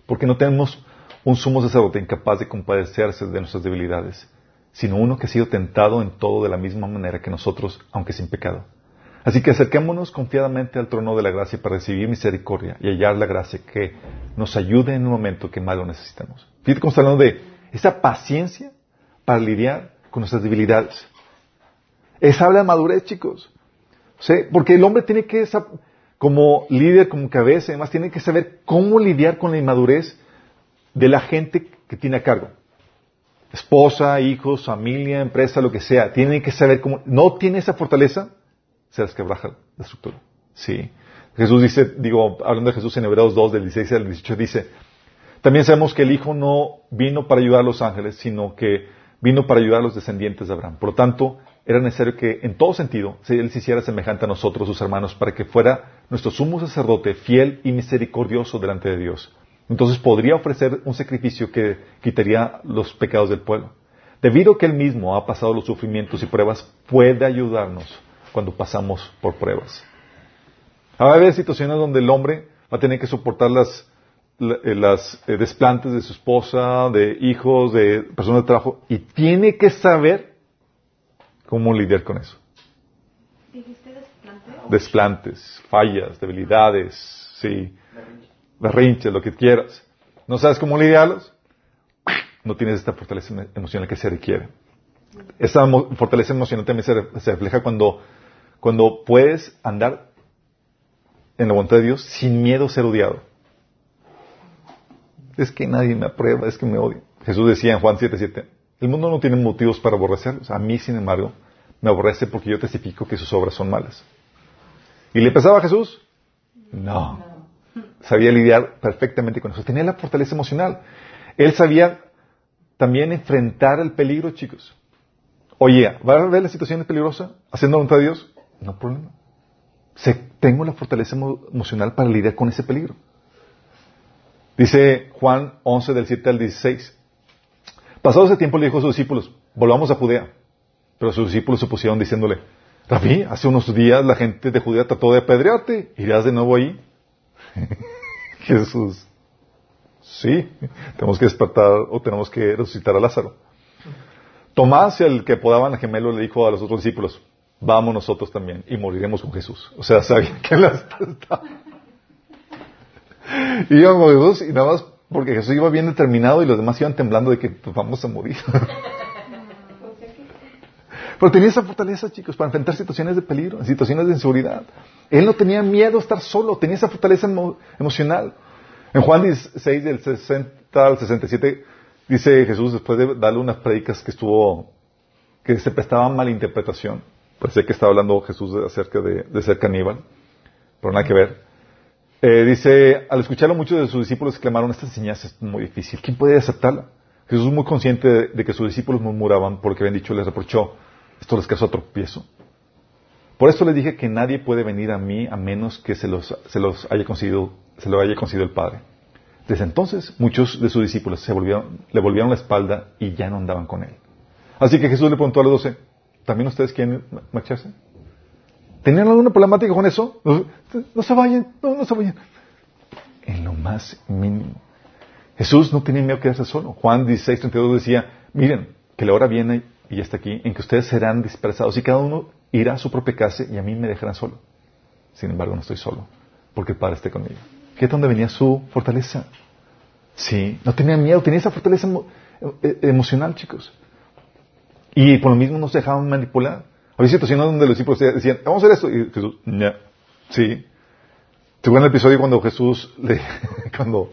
porque no tenemos un sumo sacerdote incapaz de compadecerse de nuestras debilidades, sino uno que ha sido tentado en todo de la misma manera que nosotros, aunque sin pecado. Así que acerquémonos confiadamente al trono de la gracia para recibir misericordia y hallar la gracia que nos ayude en un momento que más lo necesitamos. Fíjate cómo está hablando de esa paciencia para lidiar con nuestras debilidades. Es habla de madurez, chicos. Porque el hombre tiene que, como líder, como cabeza, además, tiene que saber cómo lidiar con la inmadurez de la gente que tiene a cargo. Esposa, hijos, familia, empresa, lo que sea. Tienen que saber cómo. No tiene esa fortaleza, se la estructura. Sí. Jesús dice, digo, hablando de Jesús en Hebreos 2, del 16 al 18, dice, también sabemos que el Hijo no vino para ayudar a los ángeles, sino que vino para ayudar a los descendientes de Abraham. Por lo tanto, era necesario que en todo sentido Él se hiciera semejante a nosotros, sus hermanos, para que fuera nuestro sumo sacerdote fiel y misericordioso delante de Dios entonces podría ofrecer un sacrificio que quitaría los pecados del pueblo. Debido a que Él mismo ha pasado los sufrimientos y pruebas, puede ayudarnos cuando pasamos por pruebas. Va a haber situaciones donde el hombre va a tener que soportar las, las eh, desplantes de su esposa, de hijos, de personas de trabajo, y tiene que saber cómo lidiar con eso. ¿Dijiste desplantes? Desplantes, fallas, debilidades, sí berrinches, lo que quieras, no sabes cómo lidiarlos, no tienes esta fortaleza emocional que se requiere. Esa fortaleza emocional también se, refleja cuando, cuando puedes andar en la voluntad de Dios sin miedo a ser odiado. Es que nadie me aprueba, es que me odia. Jesús decía en Juan 7:7, el mundo no tiene motivos para aborrecerlos. A mí, sin embargo, me aborrece porque yo testifico que sus obras son malas. ¿Y le pesaba a Jesús? No sabía lidiar perfectamente con eso. Tenía la fortaleza emocional. Él sabía también enfrentar el peligro, chicos. Oye, ¿va a ver la situación peligrosa haciendo voluntad de Dios? No problema. tengo la fortaleza emocional para lidiar con ese peligro. Dice Juan 11 del 7 al 16. Pasado ese tiempo le dijo a sus discípulos, volvamos a Judea. Pero sus discípulos se pusieron diciéndole, Rabí, hace unos días la gente de Judea trató de apedrearte, ¿irás de nuevo ahí? Jesús. Sí, tenemos que despertar o tenemos que resucitar a Lázaro. Tomás, el que podaban a gemelo, le dijo a los otros discípulos, vamos nosotros también y moriremos con Jesús. O sea, sabían que las Iban con Jesús y nada más porque Jesús iba bien determinado y los demás iban temblando de que pues, vamos a morir. Pero tenía esa fortaleza, chicos, para enfrentar situaciones de peligro, situaciones de inseguridad. Él no tenía miedo a estar solo, tenía esa fortaleza emocional. En Juan 16, del 60 al 67, dice Jesús, después de darle unas predicas que estuvo, que se prestaban malinterpretación, parecía que estaba hablando Jesús acerca de, ser caníbal, pero nada que ver. Eh, dice, al escucharlo muchos de sus discípulos exclamaron, esta enseñanza es muy difícil, ¿quién puede aceptarla? Jesús, muy consciente de, que sus discípulos murmuraban porque habían dicho, les reprochó, esto les causó tropiezo. Por eso les dije que nadie puede venir a mí a menos que se los, se los haya concedido, se lo haya concedido el Padre. Desde entonces, muchos de sus discípulos se volvieron, le volvieron la espalda y ya no andaban con él. Así que Jesús le preguntó a los doce, ¿también ustedes quieren marcharse? ¿Tenían alguna problemática con eso? No, se vayan, no, no se vayan. En lo más mínimo. Jesús no tenía miedo de quedarse solo. Juan 16, 32 decía, miren, que la hora viene y ya está aquí, en que ustedes serán dispersados y cada uno irá a su propia casa y a mí me dejarán solo. Sin embargo, no estoy solo, porque el Padre está conmigo. ¿Qué es donde venía su fortaleza? Sí, no tenía miedo, tenía esa fortaleza eh, emocional, chicos. Y por lo mismo no se dejaban manipular. Había situaciones donde los discípulos decían, vamos a hacer esto. Y Jesús, no. Sí. ¿Se el episodio cuando Jesús le, cuando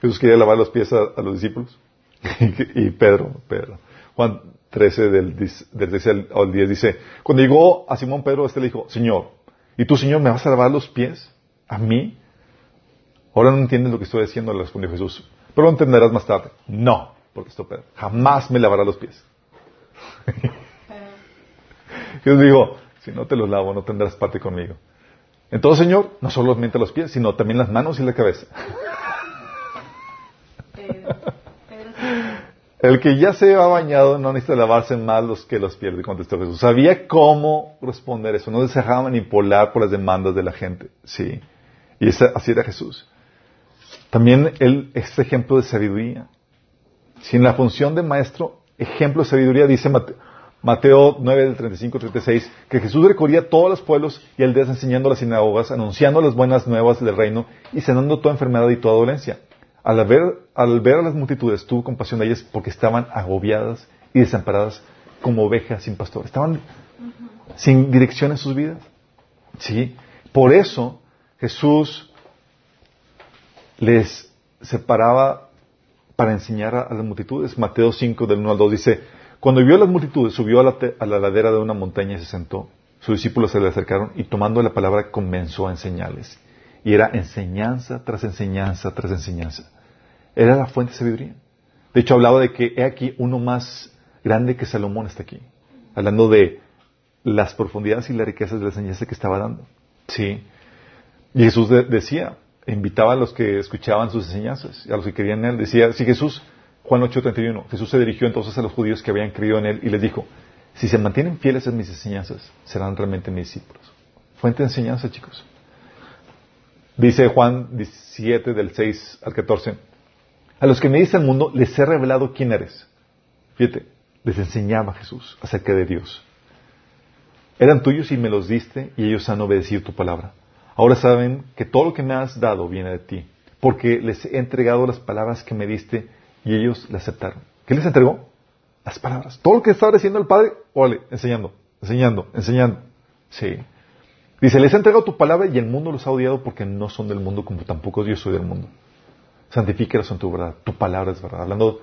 Jesús quería lavar los pies a, los discípulos? y, Pedro, Pedro. Juan 13 del, del al 10 dice, cuando llegó a Simón Pedro, este le dijo, Señor, ¿y tú, Señor, me vas a lavar los pies? ¿A mí? Ahora no entiendes lo que estoy diciendo, le respondió Jesús. Pero lo entenderás más tarde. No, porque esto Pedro. Jamás me lavará los pies. Jesús dijo, si no te los lavo, no tendrás parte conmigo. Entonces, Señor, no solo miente los pies, sino también las manos y la cabeza. El que ya se ha bañado no necesita lavarse más los que los pierde, contestó Jesús. Sabía cómo responder eso, no se dejaba manipular por las demandas de la gente. Sí. Y así era Jesús. También él es ejemplo de sabiduría. Si en la función de maestro, ejemplo de sabiduría, dice Mateo, 9 del 35 36, que Jesús recorría todos los pueblos y aldeas enseñando las sinagogas, anunciando las buenas nuevas del reino y sanando toda enfermedad y toda dolencia. Al ver, al ver a las multitudes, tuvo compasión de ellas porque estaban agobiadas y desamparadas como ovejas sin pastor. Estaban sin dirección en sus vidas. ¿Sí? Por eso Jesús les separaba para enseñar a, las multitudes. Mateo 5 del 1 al 2 dice, cuando vio a las multitudes, subió a la, ladera de una montaña y se sentó. Sus discípulos se le acercaron y tomando la palabra comenzó a enseñarles. Y era enseñanza tras enseñanza tras enseñanza. Era la fuente de sabiduría. De hecho, hablaba de que he aquí uno más grande que Salomón está aquí. Hablando de las profundidades y las riquezas de la enseñanza que estaba dando. Sí. Y Jesús decía, invitaba a los que escuchaban sus enseñanzas, a los que querían en él. Decía, si Jesús, Juan 8:31, Jesús se dirigió entonces a los judíos que habían creído en él y les dijo, si se mantienen fieles en mis enseñanzas, serán realmente mis discípulos. Fuente de enseñanza, chicos. Dice Juan 17 del 6 al 14. A los que me dice el mundo les he revelado quién eres. Fíjate, les enseñaba Jesús acerca de Dios. Eran tuyos y me los diste y ellos han obedecido tu palabra. Ahora saben que todo lo que me has dado viene de ti, porque les he entregado las palabras que me diste y ellos las aceptaron. ¿Qué les entregó? Las palabras. Todo lo que estaba diciendo el Padre, órale, enseñando, enseñando, enseñando. Sí. Dice, les he entregado tu palabra y el mundo los ha odiado porque no son del mundo como tampoco yo soy del mundo. Santifíquelos en tu verdad. Tu palabra es verdad. Hablando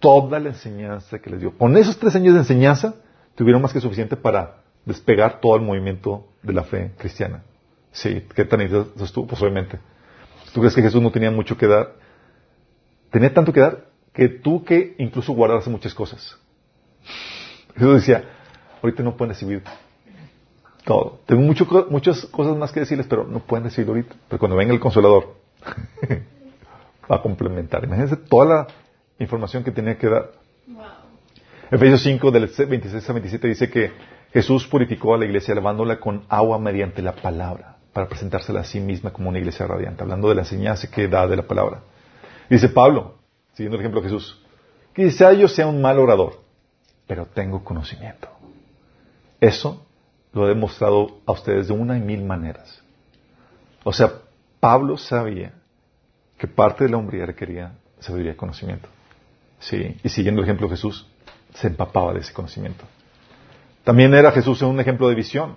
toda la enseñanza que les dio. Con esos tres años de enseñanza, tuvieron más que suficiente para despegar todo el movimiento de la fe cristiana. Sí, ¿qué tan interesante tú? Pues obviamente. ¿Tú crees que Jesús no tenía mucho que dar? Tenía tanto que dar que tú que incluso guardarse muchas cosas. Jesús decía, ahorita no pueden recibir todo. Tengo muchas cosas más que decirles, pero no pueden recibir ahorita. Pero cuando venga el consolador, va a complementar. Imagínense toda la información que tenía que dar. Efesios 5, del 26 a 27 dice que Jesús purificó a la iglesia lavándola con agua mediante la palabra para presentársela a sí misma como una iglesia radiante, hablando de la enseñanza que da de la palabra. Dice Pablo, siguiendo el ejemplo de Jesús, quizá yo sea un mal orador, pero tengo conocimiento. Eso lo he demostrado a ustedes de una y mil maneras. O sea, Pablo sabía que parte de la hombría requería sabiduría y conocimiento. Sí, y siguiendo el ejemplo de Jesús, se empapaba de ese conocimiento. También era Jesús un ejemplo de visión.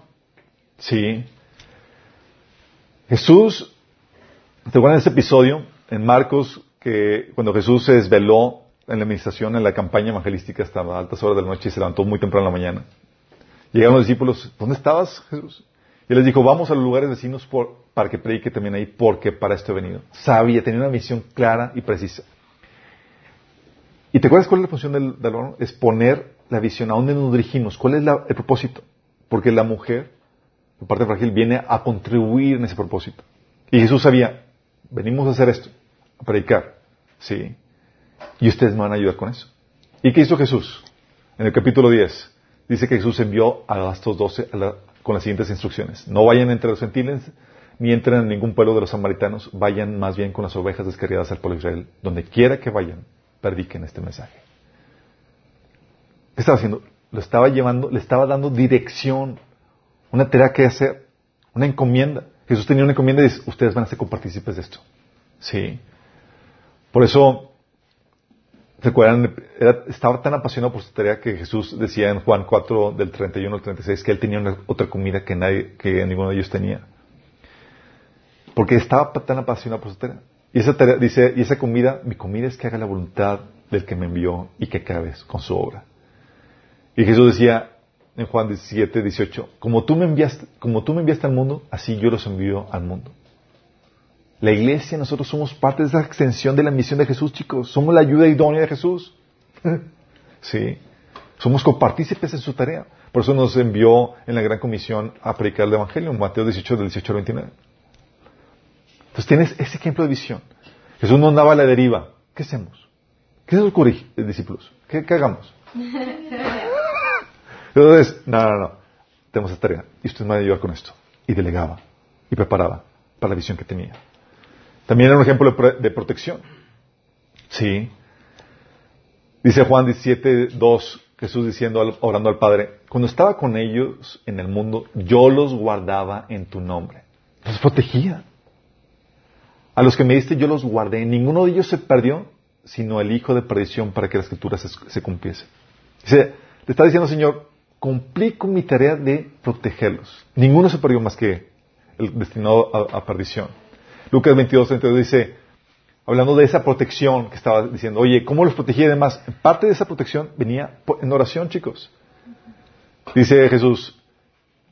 Sí. Jesús, te en ese episodio en Marcos, que cuando Jesús se desveló en la administración, en la campaña evangelística hasta altas horas de la noche y se levantó muy temprano en la mañana. Llegaron los discípulos, ¿dónde estabas, Jesús? Y les dijo, vamos a los lugares vecinos por, para que predique también ahí, porque para esto he venido. Sabía, tenía una misión clara y precisa. ¿Y te acuerdas cuál es la función del, del Es poner la visión, a dónde nos dirigimos, cuál es el propósito. Porque la mujer la parte frágil, viene a contribuir en ese propósito. Y Jesús sabía, venimos a hacer esto, a predicar, ¿sí? Y ustedes me van a ayudar con eso. ¿Y qué hizo Jesús? En el capítulo 10, dice que Jesús envió a estos doce con las siguientes instrucciones. No vayan entre los gentiles, ni entren en ningún pueblo de los samaritanos, vayan más bien con las ovejas descarriadas al pueblo de Israel. Donde quiera que vayan, prediquen este mensaje. ¿Qué estaba haciendo? Lo estaba llevando, le estaba dando dirección, una tarea que hacer, una encomienda. Jesús tenía una encomienda y dice, ustedes van a ser compartícipes de esto. Sí. Por eso, ¿se acuerdan? estaba tan apasionado por su tarea que Jesús decía en Juan 4, del 31 al 36, que él tenía otra comida que nadie, que ninguno de ellos tenía. Porque estaba tan apasionado por su tarea. Y esa tarea, dice, y esa comida, mi comida es que haga la voluntad del que me envió y que acabes con su obra. Y Jesús decía en Juan 17, 18, como tú me enviaste, como tú me enviaste al mundo, así yo los envío al mundo. La iglesia, nosotros somos parte de esa extensión de la misión de Jesús, chicos. Somos la ayuda idónea de Jesús. sí. Somos copartícipes en su tarea. Por eso nos envió en la gran comisión a predicar el Evangelio, en Mateo 18, del 18 al 29. Entonces tienes ese ejemplo de visión. Jesús no andaba a la deriva. ¿Qué hacemos? ¿Qué se ocurre, discípulos? ¿Qué, qué hagamos? Entonces, no, no, no. Tenemos esta tarea. Y usted me va a ayudar con esto. Y delegaba. Y preparaba para la visión que tenía. También era un ejemplo de, protección. Sí. Dice Juan 17, 2, Jesús diciendo, orando al Padre, cuando estaba con ellos en el mundo, yo los guardaba en tu nombre. Los protegía. A los que me diste yo los guardé. Ninguno de ellos se perdió, sino el hijo de perdición para que la escritura se, se cumpliese. Dice, le está diciendo, Señor, cumplí con mi tarea de protegerlos. Ninguno se perdió más que el destinado a, perdición. Lucas 22, 32 dice, hablando de esa protección que estaba diciendo, oye, ¿cómo los protegí? Además, parte de esa protección venía en oración, chicos. Dice Jesús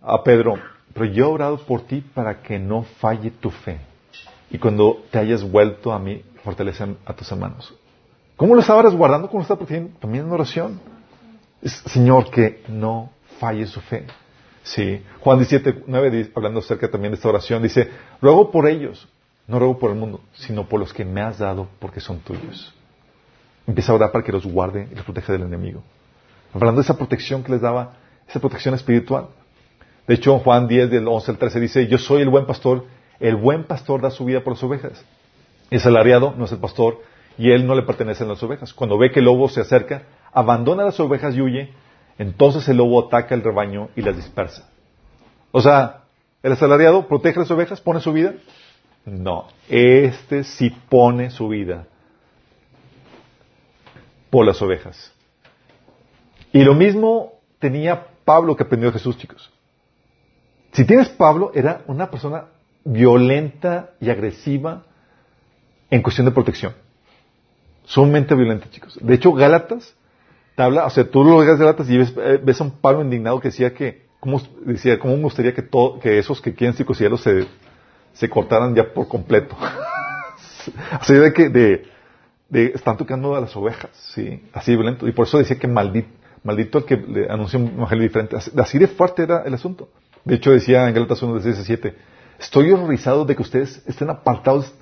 a Pedro, pero yo he orado por ti para que no falle tu fe. Y cuando te hayas vuelto a mí, fortalece a tus hermanos. ¿Cómo lo estabas guardando? ¿Cómo lo estabas protegiendo? También en oración. Señor, que no falle su fe. Sí. Juan 17, 9, hablando acerca también de esta oración, dice, ruego por ellos, no ruego por el mundo, sino por los que me has dado porque son tuyos. Empieza a orar para que los guarde y los proteja del enemigo. Hablando de esa protección que les daba, esa protección espiritual. De hecho, Juan 10, del 11 al 13 dice, yo soy el buen pastor, el buen pastor da su vida por las ovejas. El salariado no es el pastor y él no le pertenecen las ovejas. Cuando ve que el lobo se acerca, abandona las ovejas y huye, entonces el lobo ataca el rebaño y las dispersa. O sea, el asalariado protege las ovejas, pone su vida. No, este sí pone su vida por las ovejas. Y lo mismo tenía Pablo que aprendió de Jesús, chicos. Si tienes Pablo, era una persona violenta y agresiva en cuestión de protección. Sumamente violenta, chicos. De hecho, Gálatas habla, o sea, tú lo lees de latas y eh, ves, a un Pablo indignado que decía que, ¿cómo, decía, ¿cómo me gustaría que, todo, que esos que quieren circuncidarlos se, se cortaran ya por completo? sea, de que, de, de, están tocando a las ovejas, sí, así violento. Y por eso decía que maldito, maldito el que le anunció un evangelio diferente. Así, de fuerte era el asunto. De hecho, decía en Gálatas 1, 17, estoy horrorizado de que ustedes estén apartados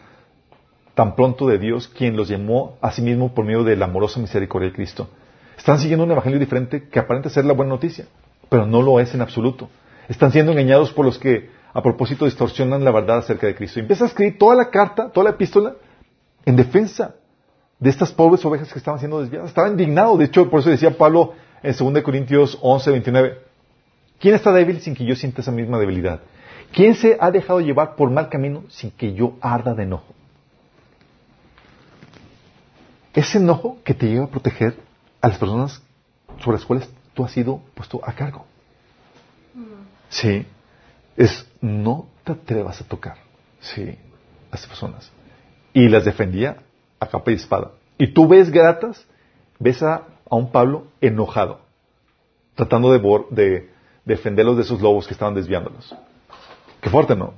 tan pronto de Dios, quien los llamó a sí mismo por medio de la amorosa misericordia de Cristo están siguiendo un evangelio diferente que aparenta ser la buena noticia, pero no lo es en absoluto. Están siendo engañados por los que a propósito distorsionan la verdad acerca de Cristo. Y empieza a escribir toda la carta, toda la epístola, en defensa de estas pobres ovejas que estaban siendo desviadas. Estaba indignado. De hecho, por eso decía Pablo en 2 Corintios 11, 29, ¿quién está débil sin que yo sienta esa misma debilidad? ¿Quién se ha dejado llevar por mal camino sin que yo arda de enojo? Ese enojo que te lleva a proteger a las personas sobre las cuales tú has sido puesto a cargo. Sí, es no te atrevas a tocar, sí, a estas personas. Y las defendía a capa y espada. Y tú ves gratas, ves a, un Pablo enojado, tratando de, de defenderlos de esos lobos que estaban desviándolos. Qué fuerte, ¿no?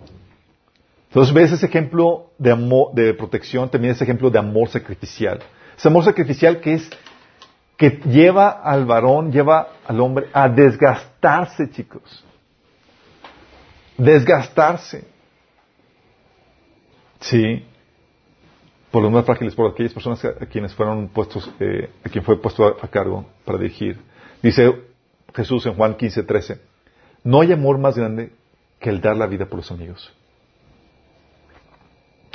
Entonces ves ese ejemplo de amor, de protección, también ese ejemplo de amor sacrificial. Ese amor sacrificial que es que lleva al varón, lleva al hombre a desgastarse, chicos. desgastarse. Sí. Por los más frágiles, por aquellas personas a quienes fueron puestos, eh, a quien fue puesto a, a, cargo para dirigir. Dice Jesús en Juan 15, 13, no hay amor más grande que el dar la vida por los amigos.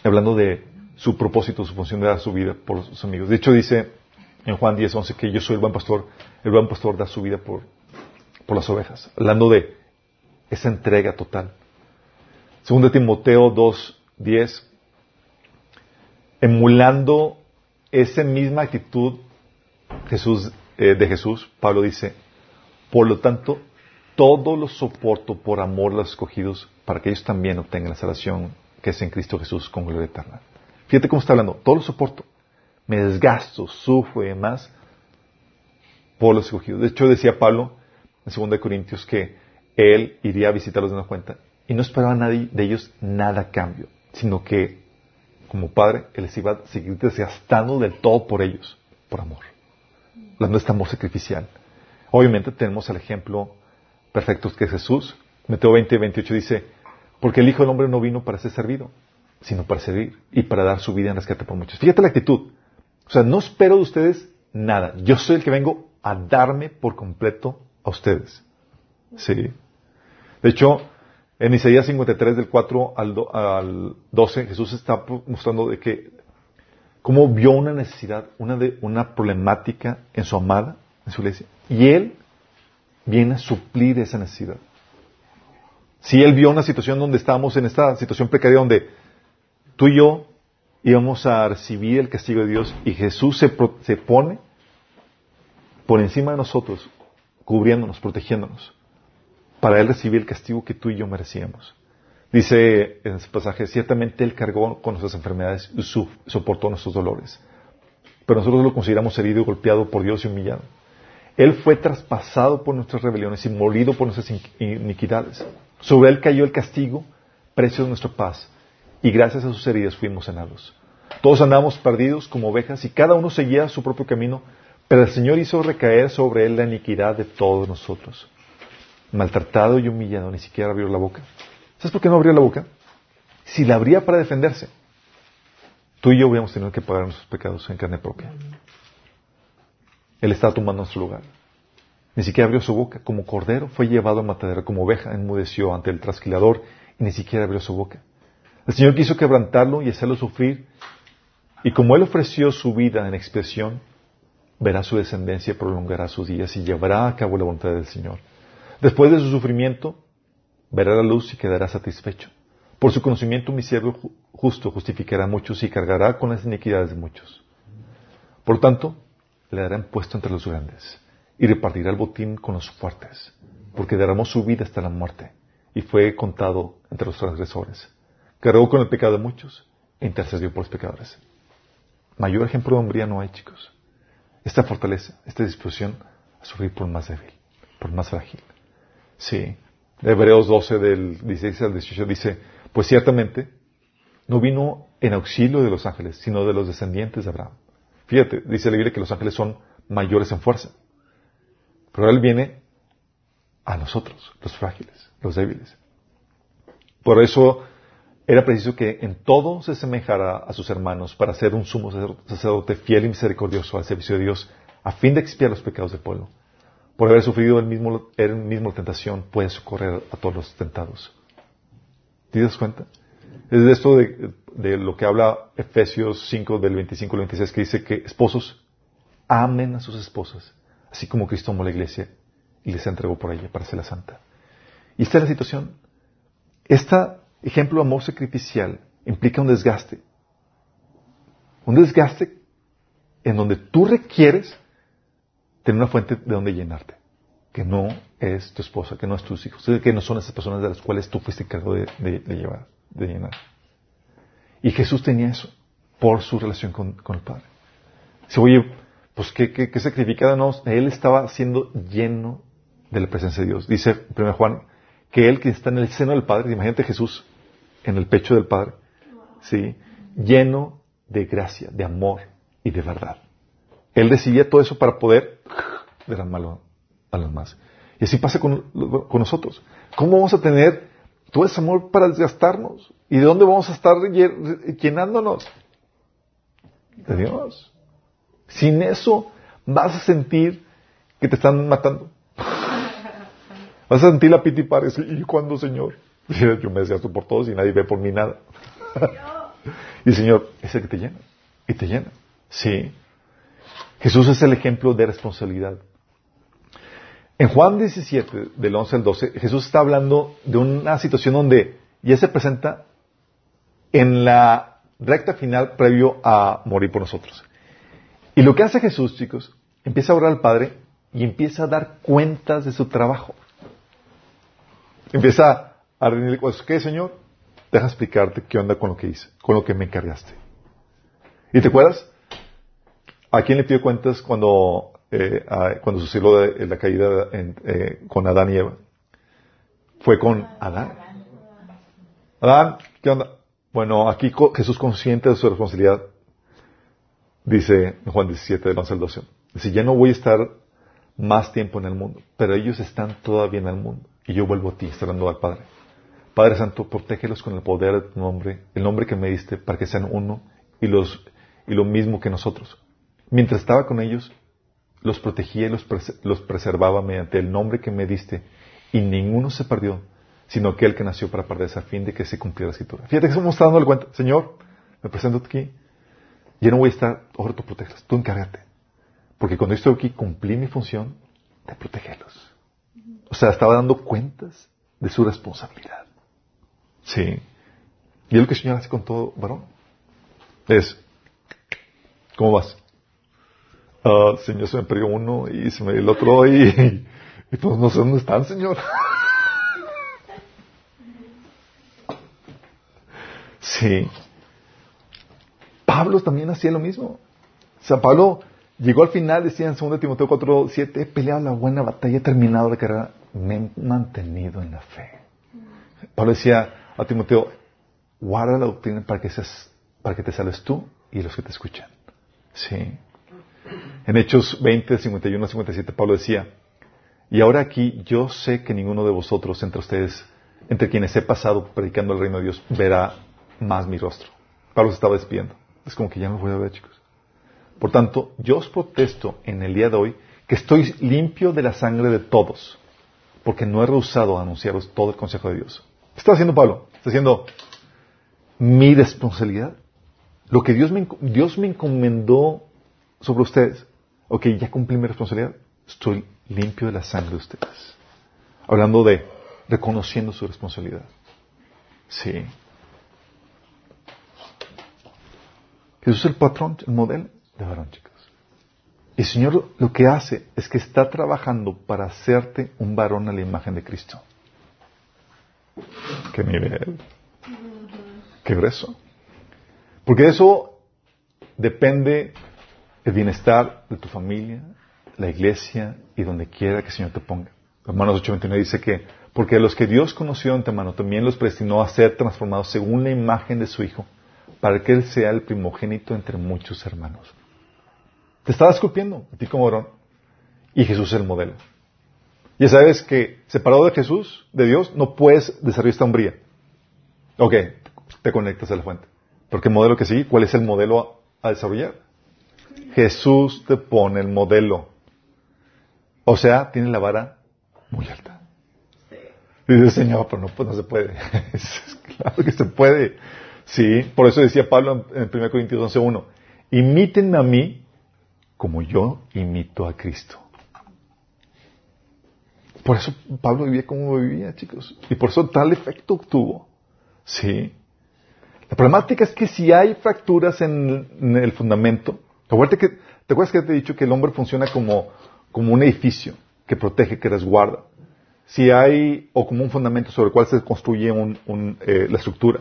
Hablando de su propósito, su función de dar su vida por sus amigos. De hecho, dice en Juan 10, 11 que yo soy el buen pastor, el buen pastor da su vida por, por las ovejas. Hablando de esa entrega total. Segundo Timoteo 2, 10, emulando esa misma actitud Jesús, eh, de Jesús, Pablo dice, por lo tanto, todo lo soporto por amor a los escogidos para que ellos también obtengan la salvación que es en Cristo Jesús con gloria eterna. Fíjate cómo está hablando, todo lo soporto, me desgasto, sufro y demás por los escogidos. De hecho, decía Pablo en 2 Corintios que él iría a visitarlos de una cuenta y no esperaba nadie de ellos nada a cambio, sino que como padre, él les iba a seguir desgastando del todo por ellos, por amor. Hablando de este amor sacrificial. Obviamente tenemos el ejemplo perfecto que es Jesús. Mateo 20, 28 dice, porque el Hijo del Hombre no vino para ser servido, sino para servir y para dar su vida en rescate por muchos. Fíjate la actitud. O sea, no espero de ustedes nada. Yo soy el que vengo a darme por completo a ustedes. Sí. De hecho, en Isaías 53 del 4 al, 12, Jesús está mostrando de que cómo vio una necesidad, una, de, una problemática en su amada, en su iglesia, y Él viene a suplir esa necesidad. Si Él vio una situación donde estábamos en esta situación precaria donde tú y yo íbamos a recibir el castigo de Dios y Jesús se, se pone por encima de nosotros, cubriéndonos, protegiéndonos, para Él recibir el castigo que tú y yo merecíamos. Dice en ese pasaje, ciertamente Él cargó con nuestras enfermedades y soportó nuestros dolores. Pero nosotros lo consideramos herido y golpeado por Dios y humillado. Él fue traspasado por nuestras rebeliones y molido por nuestras iniquidades. Sobre Él cayó el castigo, precio de nuestra paz, y gracias a sus heridas fuimos sanados. Todos andamos perdidos como ovejas y cada uno seguía su propio camino, pero el Señor hizo recaer sobre Él la iniquidad de todos nosotros. Maltratado y humillado, ni siquiera abrió la boca. ¿Sabes por qué no abrió la boca? Si la abría para defenderse, tú y yo hubiéramos tenido que pagar nuestros pecados en carne propia. Él está tomando nuestro lugar. Ni siquiera abrió su boca. Como cordero fue llevado a matadero, como oveja enmudeció ante el trasquilador y ni siquiera abrió su boca. El Señor quiso quebrantarlo y hacerlo sufrir. Y como Él ofreció su vida en expresión, verá su descendencia, prolongará sus días y llevará a cabo la voluntad del Señor. Después de su sufrimiento, verá la luz y quedará satisfecho. Por su conocimiento, mi siervo justo justificará a muchos y cargará con las iniquidades de muchos. Por tanto, le dará puesto entre los grandes y repartirá el botín con los fuertes, porque derramó su vida hasta la muerte y fue contado entre los transgresores. Cargó con el pecado de muchos e intercedió por los pecadores. Mayor ejemplo de hombría no hay, chicos. Esta fortaleza, esta disposición a sufrir por más débil, por más frágil. Sí. Hebreos 12 del 16 al 18 dice, pues ciertamente no vino en auxilio de los ángeles, sino de los descendientes de Abraham. Fíjate, dice la Biblia que los ángeles son mayores en fuerza. Pero Él viene a nosotros, los frágiles, los débiles. Por eso era preciso que en todo se semejara a sus hermanos para ser un sumo sacerdote fiel y misericordioso al servicio de Dios, a fin de expiar los pecados del pueblo. Por haber sufrido el mismo, el mismo tentación, puede socorrer a todos los tentados. ¿Te das cuenta? Es de esto de, lo que habla Efesios 5 del 25 al 26 que dice que esposos amen a sus esposas, así como Cristo amó a la iglesia y les entregó por ella para ser santa. Y esta es la situación. Este ejemplo amor sacrificial implica un desgaste. Un desgaste en donde tú requieres tener una fuente de donde llenarte. Que no es tu esposa, que no es tus hijos, que no son esas personas de las cuales tú fuiste encargado de, de llevar, de llenar. Y Jesús tenía eso por su relación con, el Padre. Dice, oye, pues ¿qué, qué, significa? No, él estaba siendo lleno de la presencia de Dios. Dice 1 Juan que él que está en el seno del Padre, imagínate Jesús en el pecho del Padre, ¿sí? lleno de gracia, de amor y de verdad. Él decidía todo eso para poder derramarlo a los más. Y así pasa con, con nosotros. ¿Cómo vamos a tener Tú eres amor para desgastarnos. ¿Y de dónde vamos a estar llenándonos? De Dios. Sin eso vas a sentir que te están matando. Vas a sentir la piti ¿Y cuándo, Señor? Yo me desgasto por todos y nadie ve por mí nada. y el Señor es el que te llena. Y te llena. Sí. Jesús es el ejemplo de responsabilidad. En Juan 17, del 11 al 12, Jesús está hablando de una situación donde ya se presenta en la recta final previo a morir por nosotros. Y lo que hace Jesús, chicos, empieza a orar al Padre y empieza a dar cuentas de su trabajo. Empieza a rendirle cosas. ¿Qué, Señor? Deja explicarte qué onda con lo que hice, con lo que me encargaste. ¿Y te acuerdas? ¿A quién le pidió cuentas cuando, eh, cuando sucedió la, caída eh, con Adán y Eva? Fue con Adán. Adán, ¿qué onda? Bueno, aquí Jesús consciente de su responsabilidad, dice Juan 17, del 11 al 12. Dice, ya no voy a estar más tiempo en el mundo, pero ellos están todavía en el mundo. Y yo vuelvo a ti, está al Padre. Padre Santo, protégelos con el poder de tu nombre, el nombre que me diste, para que sean uno y, los, y lo mismo que nosotros. Mientras estaba con ellos, los protegía y los, los preservaba mediante el nombre que me diste, y ninguno se perdió, sino aquel que nació para perderse a fin de que se cumpliera la escritura. Fíjate que estamos dando el cuenta. Señor, me presento aquí. Yo no voy a estar, ahora tú proteges, tú encárgate. Porque cuando estoy aquí, cumplí mi función de protegerlos. O sea, estaba dando cuentas de su responsabilidad. Sí. Y es lo que el Señor hace con todo varón. Es, ¿cómo vas? Uh, señor, se me perdió uno y se me dio el otro y, y pues no sé dónde están, Señor. Sí. Pablo también hacía lo mismo. O sea, Pablo llegó al final, decía en 2 Timoteo 4, 7, he peleado la buena batalla, he terminado la carrera, me he mantenido en la fe. Pablo decía a Timoteo, guarda la doctrina para que, seas, para que te sales tú y los que te escuchan. Sí. En Hechos 20, 51 57, Pablo decía, y ahora aquí yo sé que ninguno de vosotros entre ustedes, entre quienes he pasado predicando el reino de Dios, verá más mi rostro. Pablo se estaba despidiendo. Es como que ya no voy a ver, chicos. Por tanto, yo os protesto en el día de hoy que estoy limpio de la sangre de todos, porque no he rehusado a anunciaros todo el consejo de Dios. ¿Qué está haciendo Pablo? Está haciendo mi responsabilidad. Lo que Dios me, Dios me encomendó sobre ustedes. Ok, ya cumplí mi responsabilidad. Estoy limpio de la sangre de ustedes. Hablando de reconociendo su responsabilidad. Sí. Jesús es el patrón, el modelo de varón, chicos. El Señor lo que hace es que está trabajando para hacerte un varón a la imagen de Cristo. Qué nivel. Qué grueso. Porque eso depende el bienestar de tu familia, la iglesia y donde quiera que el Señor te ponga. Hermanos 8:29 dice que, porque los que Dios conoció de antemano también los predestinó a ser transformados según la imagen de su Hijo para que Él sea el primogénito entre muchos hermanos. Te estaba escupiendo, a ti como varón, y Jesús es el modelo. Ya sabes que separado de Jesús, de Dios, no puedes desarrollar esta hombría. Ok, te conectas a la fuente. Porque el modelo que sigue, ¿cuál es el modelo a, desarrollar? Jesús te pone el modelo. O sea, tiene la vara muy alta. Y dice, Señor, pero no, pues se puede. claro que se puede. Sí, por eso decía Pablo en 1 Corintios 11.1, imítenme a mí como yo imito a Cristo. Por eso Pablo vivía como vivía, chicos. Y por eso tal efecto tuvo. Sí. La problemática es que si hay fracturas en, el fundamento, ¿te acuerdas, que, ¿te acuerdas que te he dicho que el hombre funciona como, como un edificio que protege, que resguarda? Si hay, o como un fundamento sobre el cual se construye un, eh, la estructura.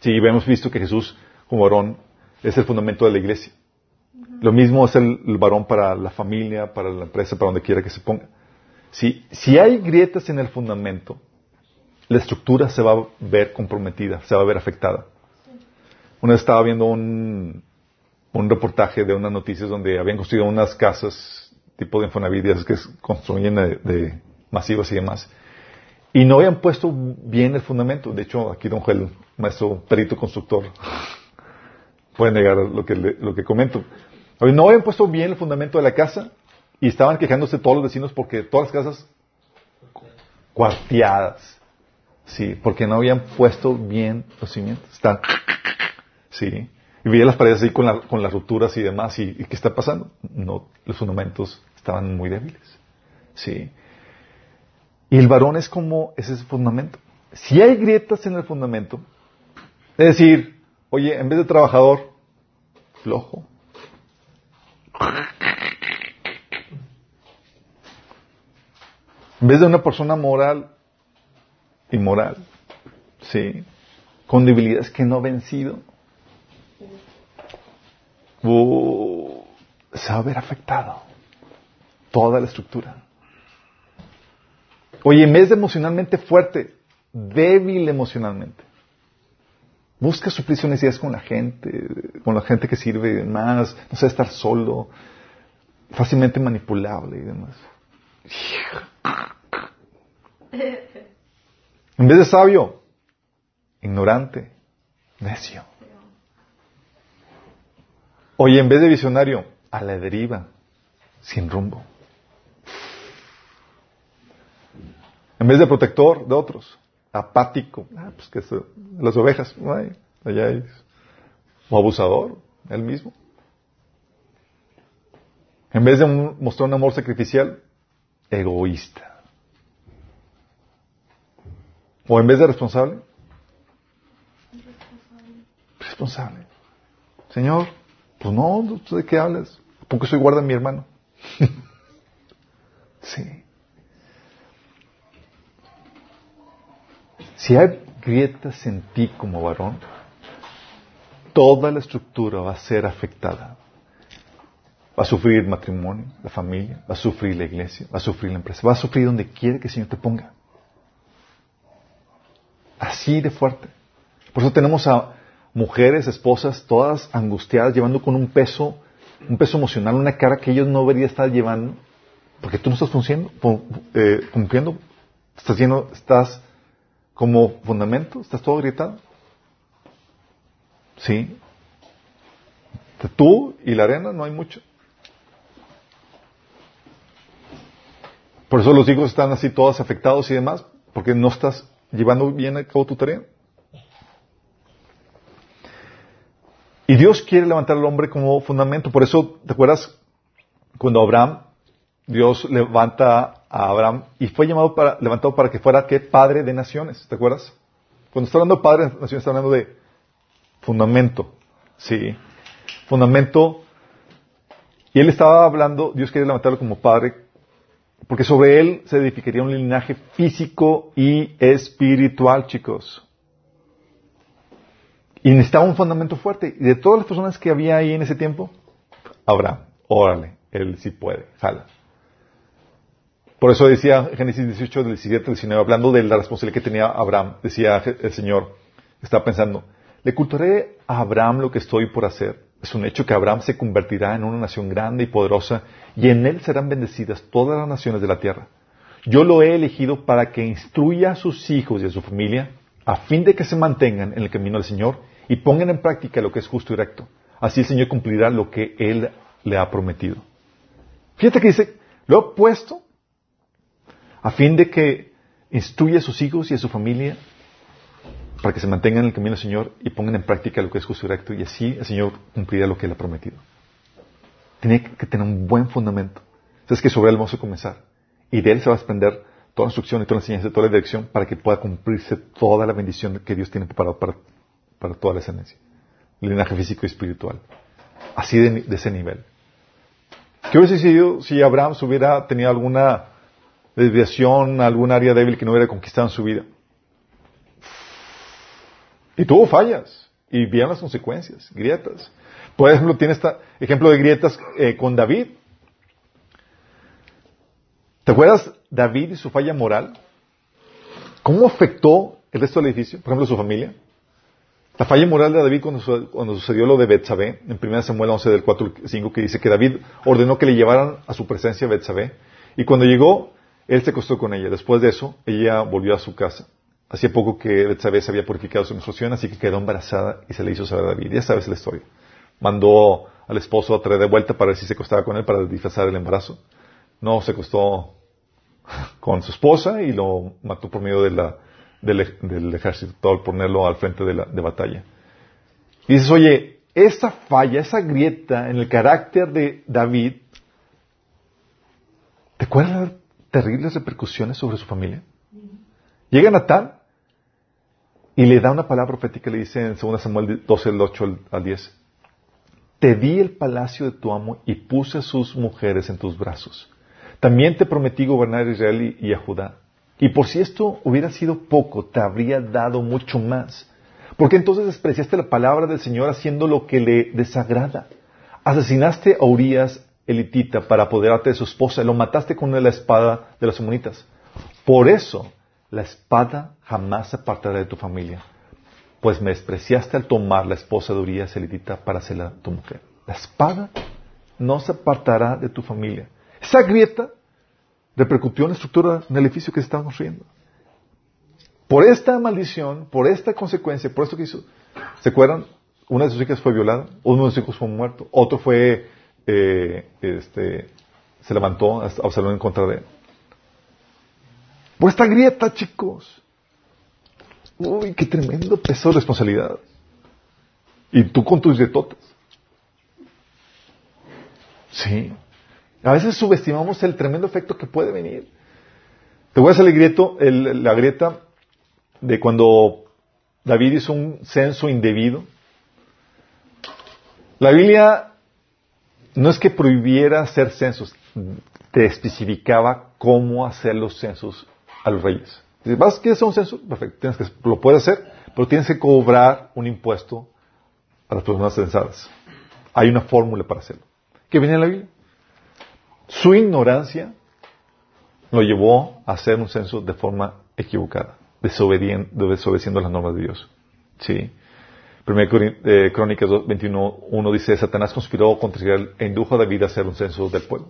Sí, hemos visto que Jesús como varón es el fundamento de la iglesia. Lo mismo es el, varón para la familia, para la empresa, para donde quiera que se ponga. Si, si hay grietas en el fundamento, la estructura se va a ver comprometida, se va a ver afectada. Una vez estaba viendo un, un reportaje de unas noticias donde habían construido unas casas tipo de Infonavit, que construyen de, de masivas y demás. Y no habían puesto bien el fundamento. De hecho, aquí don Joel, maestro perito constructor, puede negar lo que, lo que comento. No habían puesto bien el fundamento de la casa y estaban quejándose todos los vecinos porque todas las casas cuarteadas. Sí, porque no habían puesto bien los cimientos. Están, sí. Y veía las paredes así con, las rupturas y demás. ¿Y, qué está pasando? No, los fundamentos estaban muy débiles. Sí. Y el varón es como ese fundamento. Si hay grietas en el fundamento, es decir, oye, en vez de trabajador, flojo. En vez de una persona moral, inmoral. Sí. Con debilidades que no ha vencido. Uh, se va a ver afectado toda la estructura. Oye, en vez de emocionalmente fuerte, débil emocionalmente. Busca suplir sus necesidades con la gente, con la gente que sirve más, no sé, estar solo, fácilmente manipulable y demás. En vez de sabio, ignorante, necio. Oye, en vez de visionario, a la deriva, sin rumbo. En vez de protector de otros, apático, ah, pues que las ovejas, ay, allá es. O abusador, él mismo. En vez de mostrar un amor sacrificial, egoísta. O en vez de responsable, responsable. Señor, pues no, ¿de qué hablas? Porque soy guarda mi hermano. sí. Si hay grietas en ti como varón, toda la estructura va a ser afectada. Va a sufrir el matrimonio, la familia, va a sufrir la iglesia, va a sufrir la empresa, va a sufrir donde quiere que el Señor te ponga. Así de fuerte. Por eso tenemos a mujeres, esposas, todas angustiadas, llevando con un peso, un peso emocional, una cara que ellos no deberían estar llevando, porque tú no estás funcionando, eh, cumpliendo, estás lleno, estás como fundamento? ¿Estás todo gritado? Sí. Tú y la arena no hay mucho. Por eso los hijos están así todos afectados y demás, porque no estás llevando bien a cabo tu tarea. Y Dios quiere levantar al hombre como fundamento. Por eso, ¿te acuerdas cuando Abraham Dios levanta a Abraham y fue llamado para, levantado para que fuera ¿qué? padre de naciones, ¿te acuerdas? Cuando está hablando de padre de naciones, está hablando de fundamento, sí, fundamento. Y él estaba hablando, Dios quería levantarlo como padre, porque sobre él se edificaría un linaje físico y espiritual, chicos. Y necesitaba un fundamento fuerte. Y de todas las personas que había ahí en ese tiempo, Abraham, órale, él sí puede, jala. Por eso decía Génesis 18, 17 19, hablando de la responsabilidad que tenía Abraham, decía el Señor, estaba pensando, le cultaré a Abraham lo que estoy por hacer. Es un hecho que Abraham se convertirá en una nación grande y poderosa y en él serán bendecidas todas las naciones de la tierra. Yo lo he elegido para que instruya a sus hijos y a su familia a fin de que se mantengan en el camino del Señor y pongan en práctica lo que es justo y recto. Así el Señor cumplirá lo que Él le ha prometido. Fíjate que dice, lo he puesto a fin de que instruya a sus hijos y a su familia para que se mantengan en el camino del Señor y pongan en práctica lo que es justo y recto y así el Señor cumplirá lo que Él ha prometido. Tiene que tener un buen fundamento. Entonces que sobre Él vamos a comenzar y de Él se va a desprender toda la instrucción y toda la enseñanza, toda la dirección para que pueda cumplirse toda la bendición que Dios tiene preparado para, para toda la ascendencia. El linaje físico y espiritual. Así de, ese nivel. ¿Qué hubiese sido si Abraham hubiera tenido alguna desviación, algún área débil que no hubiera conquistado en su vida. Y tuvo fallas. Y vieron las consecuencias, grietas. Por ejemplo, tiene este ejemplo de grietas eh, con David. ¿Te acuerdas David y su falla moral? ¿Cómo afectó el resto del edificio? Por ejemplo, su familia. La falla moral de David cuando, sucedió lo de Betsabé, en 1 Samuel 11 del 4 5, que dice que David ordenó que le llevaran a su presencia Betsabé. Y cuando llegó, él se acostó con ella. Después de eso, ella volvió a su casa. Hacía poco que Betsabé se había purificado su menstruación, así que quedó embarazada y se le hizo saber a David. Ya sabes la historia. Mandó al esposo a traer de vuelta para ver si se acostaba con él para disfrazar el embarazo. No, se acostó con su esposa y lo mató por medio de la, del, ejército, todo ponerlo al frente de, la, de batalla. Y dices, oye, esa falla, esa grieta en el carácter de David, ¿te acuerdas de terribles repercusiones sobre su familia? Llega Natán y le da una palabra profética, le dice en 2 Samuel 12, del 8 al 10. Te di el palacio de tu amo y puse a sus mujeres en tus brazos. También te prometí gobernar a Israel y a Judá. Y por si esto hubiera sido poco, te habría dado mucho más. Porque entonces despreciaste la palabra del Señor haciendo lo que le desagrada. Asesinaste a Urias elitita para apoderarte de su esposa y lo mataste con la espada de las humanitas. Por eso la espada jamás se apartará de tu familia, pues me despreciaste al tomar la esposa de Urias elitita para hacerla tu mujer. La espada no se apartará de tu familia. Esa grieta repercutió en la estructura del edificio que se estaba construyendo. Por esta maldición, por esta consecuencia, por esto que hizo, ¿se acuerdan? Una de sus hijas fue violada, uno de sus hijos fue muerto, otro fue, eh, este, se levantó a Absalón en contra de él. Por esta grieta, chicos. Uy, qué tremendo peso de responsabilidad. Y tú con tus grietotas. Sí. A veces subestimamos el tremendo efecto que puede venir. Te voy a hacer el grieto, la grieta de cuando David hizo un censo indebido. La Biblia no es que prohibiera hacer censos, te especificaba cómo hacer los censos a los reyes. Vas, ¿quieres hacer un censo? Perfecto, tienes que, lo puedes hacer, pero tienes que cobrar un impuesto a las personas censadas. Hay una fórmula para hacerlo. ¿Qué viene en la Biblia? Su ignorancia lo llevó a hacer un censo de forma equivocada, desobedeciendo las normas de Dios. ¿Sí? Primera eh, Crónicas 21.1 dice, Satanás conspiró contra Israel e indujo a David a hacer un censo del pueblo.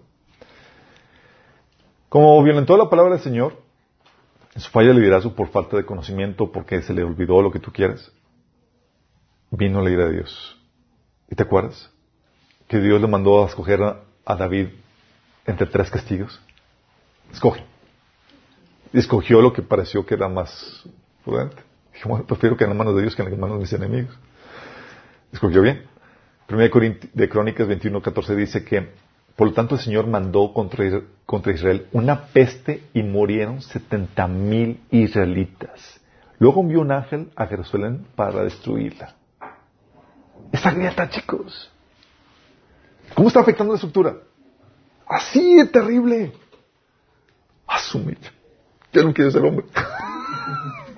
Como violentó la palabra del Señor, en su falla de liderazgo por falta de conocimiento, porque se le olvidó lo que tú quieres, vino la ira de Dios. ¿Y te acuerdas? Que Dios le mandó a escoger a David entre tres castigos. Escoge. Y escogió lo que pareció que era más prudente. Dijo, bueno, prefiero que en las manos de Dios que en las manos de mis enemigos. Escogió bien. Primera de Crónicas 21, 14 dice que, por lo tanto, el Señor mandó contra, contra Israel una peste y murieron setenta mil israelitas. Luego envió un ángel a Jerusalén para destruirla. Esa grieta, chicos. ¿Cómo está afectando la estructura? Así de terrible. Asumir. Ya no quiero ser hombre.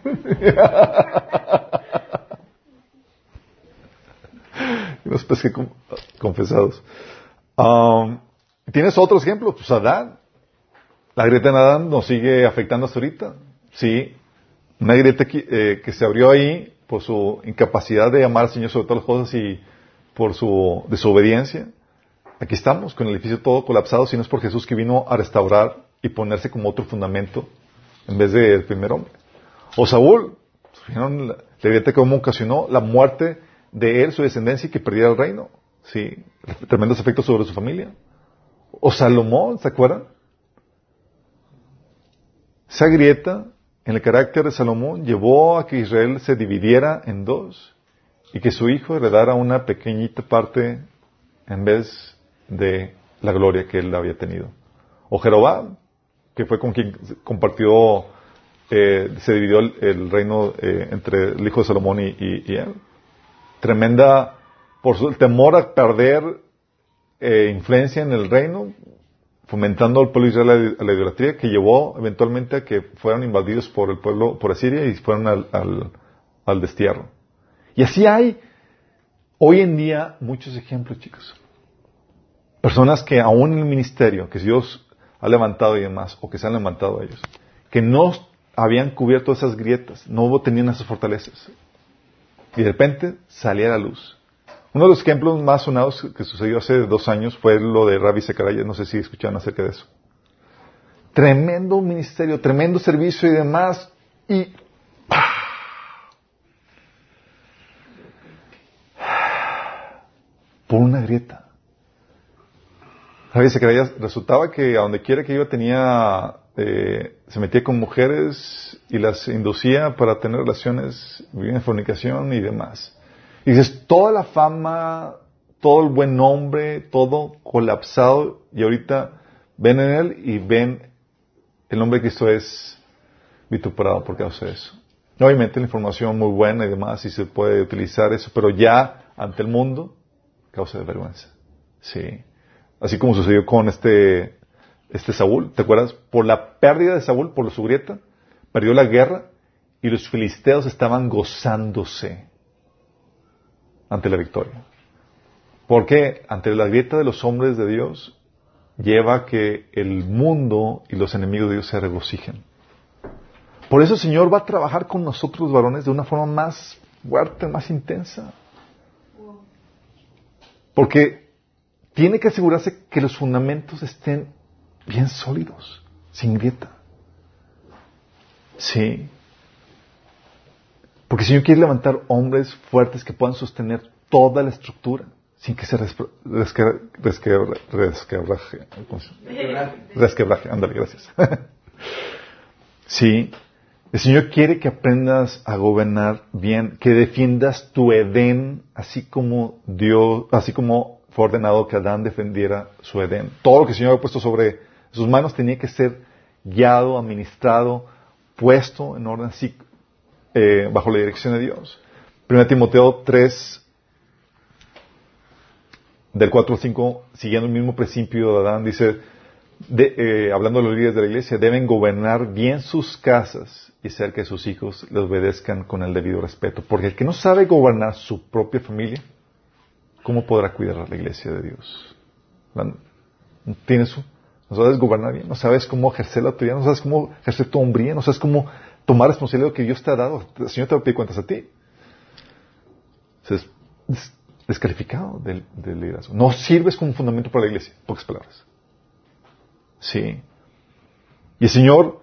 Unos peces confesados. Um, ¿Tienes otro ejemplo? Pues Adán. La grieta en Adán nos sigue afectando hasta ahorita. Sí. Una grieta que, eh, que se abrió ahí por su incapacidad de amar al Señor sobre todas las cosas y por su desobediencia. Aquí estamos, con el edificio todo colapsado, si no es por Jesús que vino a restaurar y ponerse como otro fundamento en vez del primer hombre. O Saúl, ¿vieron la, la cómo ocasionó la muerte de él, su descendencia, y que perdiera el reino? Sí, tremendos efectos sobre su familia. O Salomón, ¿se acuerdan? Esa grieta en el carácter de Salomón llevó a que Israel se dividiera en dos y que su hijo heredara una pequeñita parte en vez de la gloria que él había tenido. O Jeroboam, que fue con quien compartió, eh, se dividió el, reino eh, entre el hijo de Salomón y, él. Tremenda, por su temor a perder eh, influencia en el reino, fomentando al pueblo Israel a la idolatría, que llevó eventualmente a que fueran invadidos por el pueblo, por Asiria y fueran al, al, al destierro. Y así hay hoy en día muchos ejemplos, chicos. Personas que aún en el ministerio, que Dios ha levantado y demás, o que se han levantado ellos, que no habían cubierto esas grietas, no tenían esas fortalezas. Y de repente salía la luz. Uno de los ejemplos más sonados que sucedió hace dos años fue lo de Rabbi Sekaraya, no sé si escucharon acerca de eso. tremendo ministerio, tremendo servicio y demás, y por una grieta. ¿Sabes? resultaba que a donde quiera que iba tenía, eh, se metía con mujeres y las inducía para tener relaciones, vivir en fornicación y demás. Y dices, toda la fama, todo el buen nombre, todo colapsado y ahorita ven en él y ven el nombre de Cristo es vituperado por causa de eso. Obviamente la información muy buena y demás y se puede utilizar eso, pero ya ante el mundo causa de vergüenza. Sí. Así como sucedió con este, este Saúl, ¿te acuerdas? Por la pérdida de Saúl, por su grieta, perdió la guerra y los filisteos estaban gozándose ante la victoria. Porque ante la grieta de los hombres de Dios lleva a que el mundo y los enemigos de Dios se regocijen. Por eso el Señor va a trabajar con nosotros varones de una forma más fuerte, más intensa. Porque tiene que asegurarse que los fundamentos estén bien sólidos, sin grieta. Sí. Porque el Señor quiere levantar hombres fuertes que puedan sostener toda la estructura sin que se resquebraje. Resquebraje, ándale, gracias. sí. El Señor quiere que aprendas a gobernar bien, que defiendas tu Edén, así como Dios, así como fue ordenado que Adán defendiera su Edén. Todo lo que el Señor ha puesto sobre sus manos tenía que ser guiado, administrado, puesto en orden así, eh, bajo la dirección de Dios. 1 Timoteo 3, del 4 al 5, siguiendo el mismo principio de Adán, dice, eh, hablando de los líderes de la iglesia, deben gobernar bien sus casas y hacer que sus hijos les obedezcan con el debido respeto. Porque el que no sabe gobernar su propia familia, ¿cómo podrá cuidar la iglesia de Dios? ¿No tienes no sabes gobernar bien, no sabes cómo ejercer la autoridad, no sabes cómo ejercer tu hombría, no sabes cómo tomar responsabilidad que Dios te ha dado. El Señor te va a pedir cuentas a ti. Entonces, descalificado del, liderazgo. No sirves como fundamento para la iglesia, pocas palabras. Sí. Y el Señor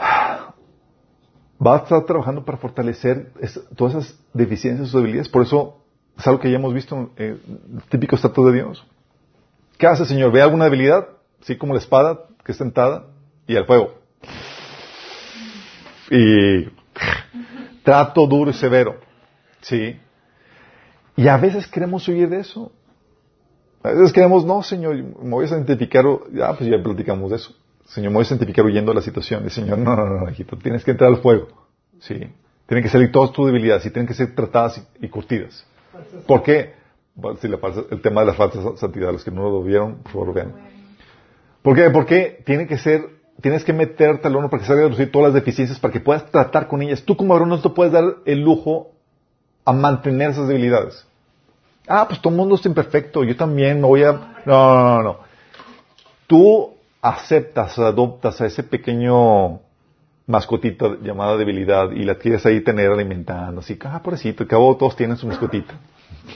va a estar trabajando para fortalecer todas esas deficiencias o debilidades. Por eso es algo que ya hemos visto eh, típico estatus de Dios. ¿Qué hace el Señor? Ve alguna debilidad, así como la espada que es tentada, y al fuego. Y trato duro y severo. Sí. Y a veces queremos huir de eso. A veces queremos, no, Señor, me voy a santificar, ya, pues ya platicamos de eso. Señor, me voy a santificar huyendo de la situación. Y Señor, no, no, no, hijito, tienes que entrar al fuego. Sí. Tienen que salir todas tus debilidades y tienen que ser tratadas y, curtidas. ¿Por qué? si el tema de la falsa santidad, los que no lo vieron, por favor vean. ¿Por qué? Porque tiene que ser, tienes que meterte al horno para que salga a reducir todas las deficiencias para que puedas tratar con ellas. Tú como varón no te puedes dar el lujo a mantener esas debilidades. Ah, pues todo el mundo es imperfecto, yo también no voy a... No, no, no, no. Tú aceptas, adoptas a ese pequeño mascotita llamada debilidad y la quieres ahí tener alimentando, así, ah, pobrecito, que cabo todos tienen su mascotita.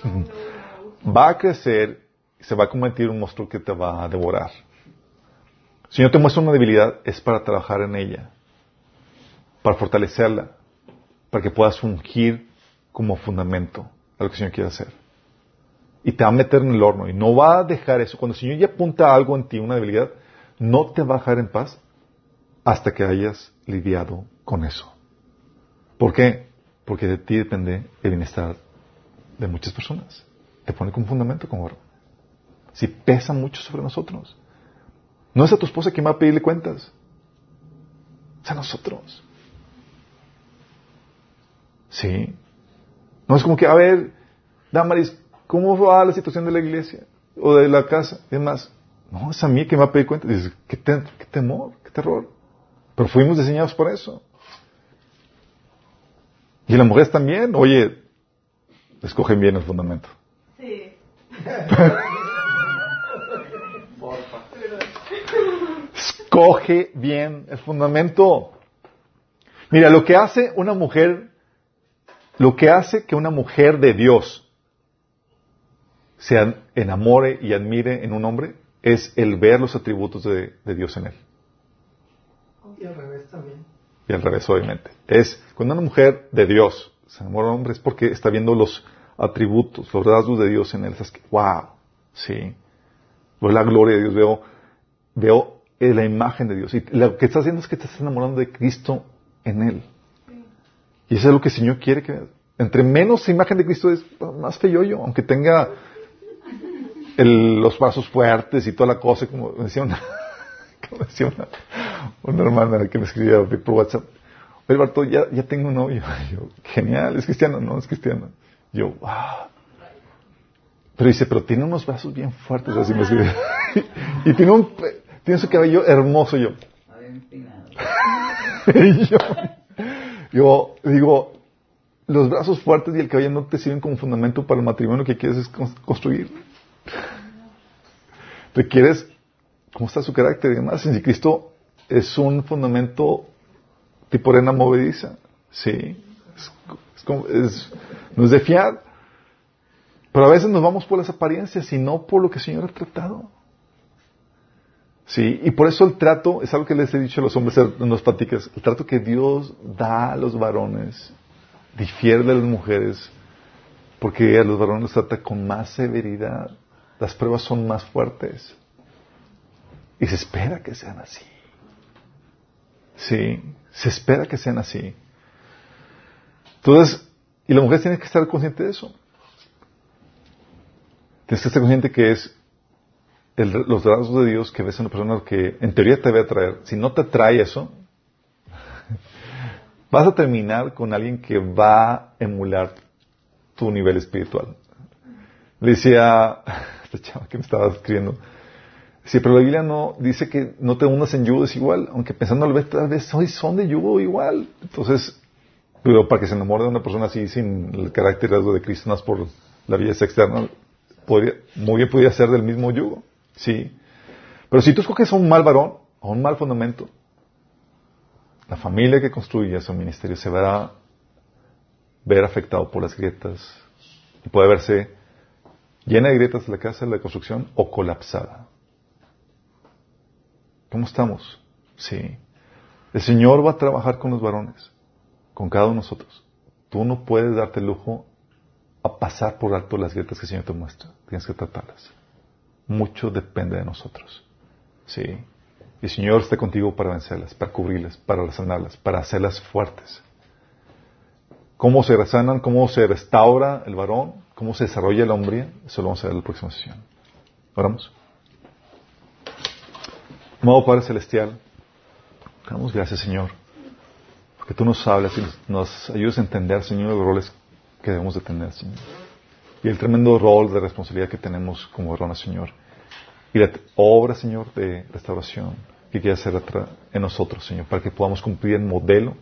va a crecer y se va a convertir en un monstruo que te va a devorar. Si no te muestra una debilidad, es para trabajar en ella, para fortalecerla, para que puedas fungir como fundamento a lo que el Señor quiere hacer y te va a meter en el horno y no va a dejar eso. Cuando el Señor ya apunta algo en ti, una debilidad, no te va a dejar en paz hasta que hayas lidiado con eso. ¿Por qué? Porque de ti depende el bienestar de muchas personas. Te pone como fundamento, como Si pesa mucho sobre nosotros. No es a tu esposa quien va a pedirle cuentas. Es a nosotros. Sí. No es como que, a ver, Damaris, ¿Cómo va la situación de la iglesia o de la casa? Es más, no, es a mí que me va a pedir cuenta. Dices, ¿qué, qué temor, qué terror. Pero fuimos diseñados por eso. Y las mujeres también, oye, escogen bien el fundamento. Sí. Escoge bien el fundamento. Mira, lo que hace una mujer, lo que hace que una mujer de Dios se enamore y admire en un hombre es el ver los atributos de, Dios en él. Y al revés también. Y al revés, obviamente. Es cuando una mujer de Dios se enamora de un hombre es porque está viendo los atributos, los rasgos de Dios en él. Es que, wow, sí. Veo la gloria de Dios, veo, veo la imagen de Dios. Y lo que está haciendo es que te estás enamorando de Cristo en él. Y eso es lo que el Señor quiere que entre menos imagen de Cristo es más feo yo, aunque tenga los brazos fuertes y toda la cosa, como decía una, como decía una, hermana que me escribía por WhatsApp. Oye, Barto, ya, ya tengo un novio. Yo, genial, es cristiano, no es cristiano. Yo, wow. Pero dice, pero tiene unos brazos bien fuertes, así me escribe. y tiene un, tiene su cabello hermoso, yo. y yo, yo digo, los brazos fuertes y el cabello no te sirven como fundamento para el matrimonio que quieres construir. Requieres cómo está su carácter y demás. Si Cristo es un fundamento tipo arena movediza, sí, es, no es de fiar. Pero a veces nos vamos por las apariencias y no por lo que el Señor ha tratado. Sí, y por eso el trato, es algo que les he dicho a los hombres en las pláticas, el trato que Dios da a los varones difiere de las mujeres porque a los varones los trata con más severidad. Las pruebas son más fuertes. Y se espera que sean así. Sí, se espera que sean así. Entonces, y la mujer tiene que estar consciente de eso. Tienes que estar consciente que es los rasgos de Dios que ves en una persona que en teoría te debe atraer. Si no te atrae eso, vas a terminar con alguien que va a emular tu nivel espiritual. Le decía, esta chava que me estaba escribiendo, decía, pero la Biblia no dice que no te unas en yugo igual, aunque pensando tal vez, tal vez hoy son de yugo igual. Entonces, pero para que se enamore de una persona así sin el carácter de Cristo, más por la belleza externa, muy bien podría ser del mismo yugo. Sí. Pero si tú escoges a un mal varón, a un mal fundamento, la familia que construye su ministerio se a ver afectado por las grietas y puede verse llena de grietas la casa de la construcción o colapsada. ¿Cómo estamos? Sí. El Señor va a trabajar con los varones, con cada uno de nosotros. Tú no puedes darte el lujo a pasar por alto las grietas que el Señor te muestra. Tienes que tratarlas. Mucho depende de nosotros. Sí. Y el Señor esté contigo para vencerlas, para cubrirlas, para sanarlas, para hacerlas fuertes. ¿Cómo se resanan? ¿Cómo se restaura el varón? ¿Cómo se desarrolla la hombría? Eso lo vamos a ver en la próxima sesión. Oramos. Amado Padre Celestial, damos gracias, Señor, porque tú nos hablas y nos ayudas a entender, Señor, los roles que debemos de tener, Señor. Y el tremendo rol de responsabilidad que tenemos como varones, Señor. Y la obra, Señor, de restauración que quieres hacer en nosotros, Señor, para que podamos cumplir el modelo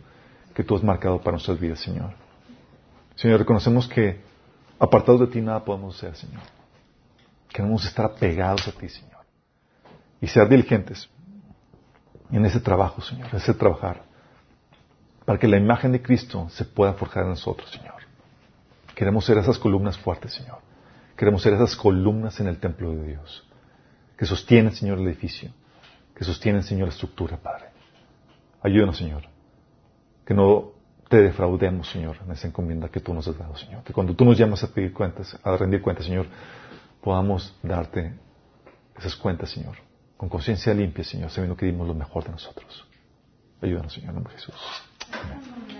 que tú has marcado para nuestras vidas, Señor. Señor, reconocemos que apartados de ti nada podemos hacer, Señor. Queremos estar apegados a ti, Señor. Y ser diligentes en ese trabajo, Señor, en ese trabajar, para que la imagen de Cristo se pueda forjar en nosotros, Señor. Queremos ser esas columnas fuertes, Señor. Queremos ser esas columnas en el templo de Dios, que sostienen, Señor, el edificio que sostienen, Señor, la estructura, Padre. Ayúdanos, Señor. Que no te defraudemos, Señor, en esa encomienda que tú nos has dado, Señor. Que cuando tú nos llamas a pedir cuentas, a rendir cuentas, Señor, podamos darte esas cuentas, Señor, con conciencia limpia, Señor, sabiendo que dimos lo mejor de nosotros. Ayúdanos, Señor, en nombre de Jesús. Amén.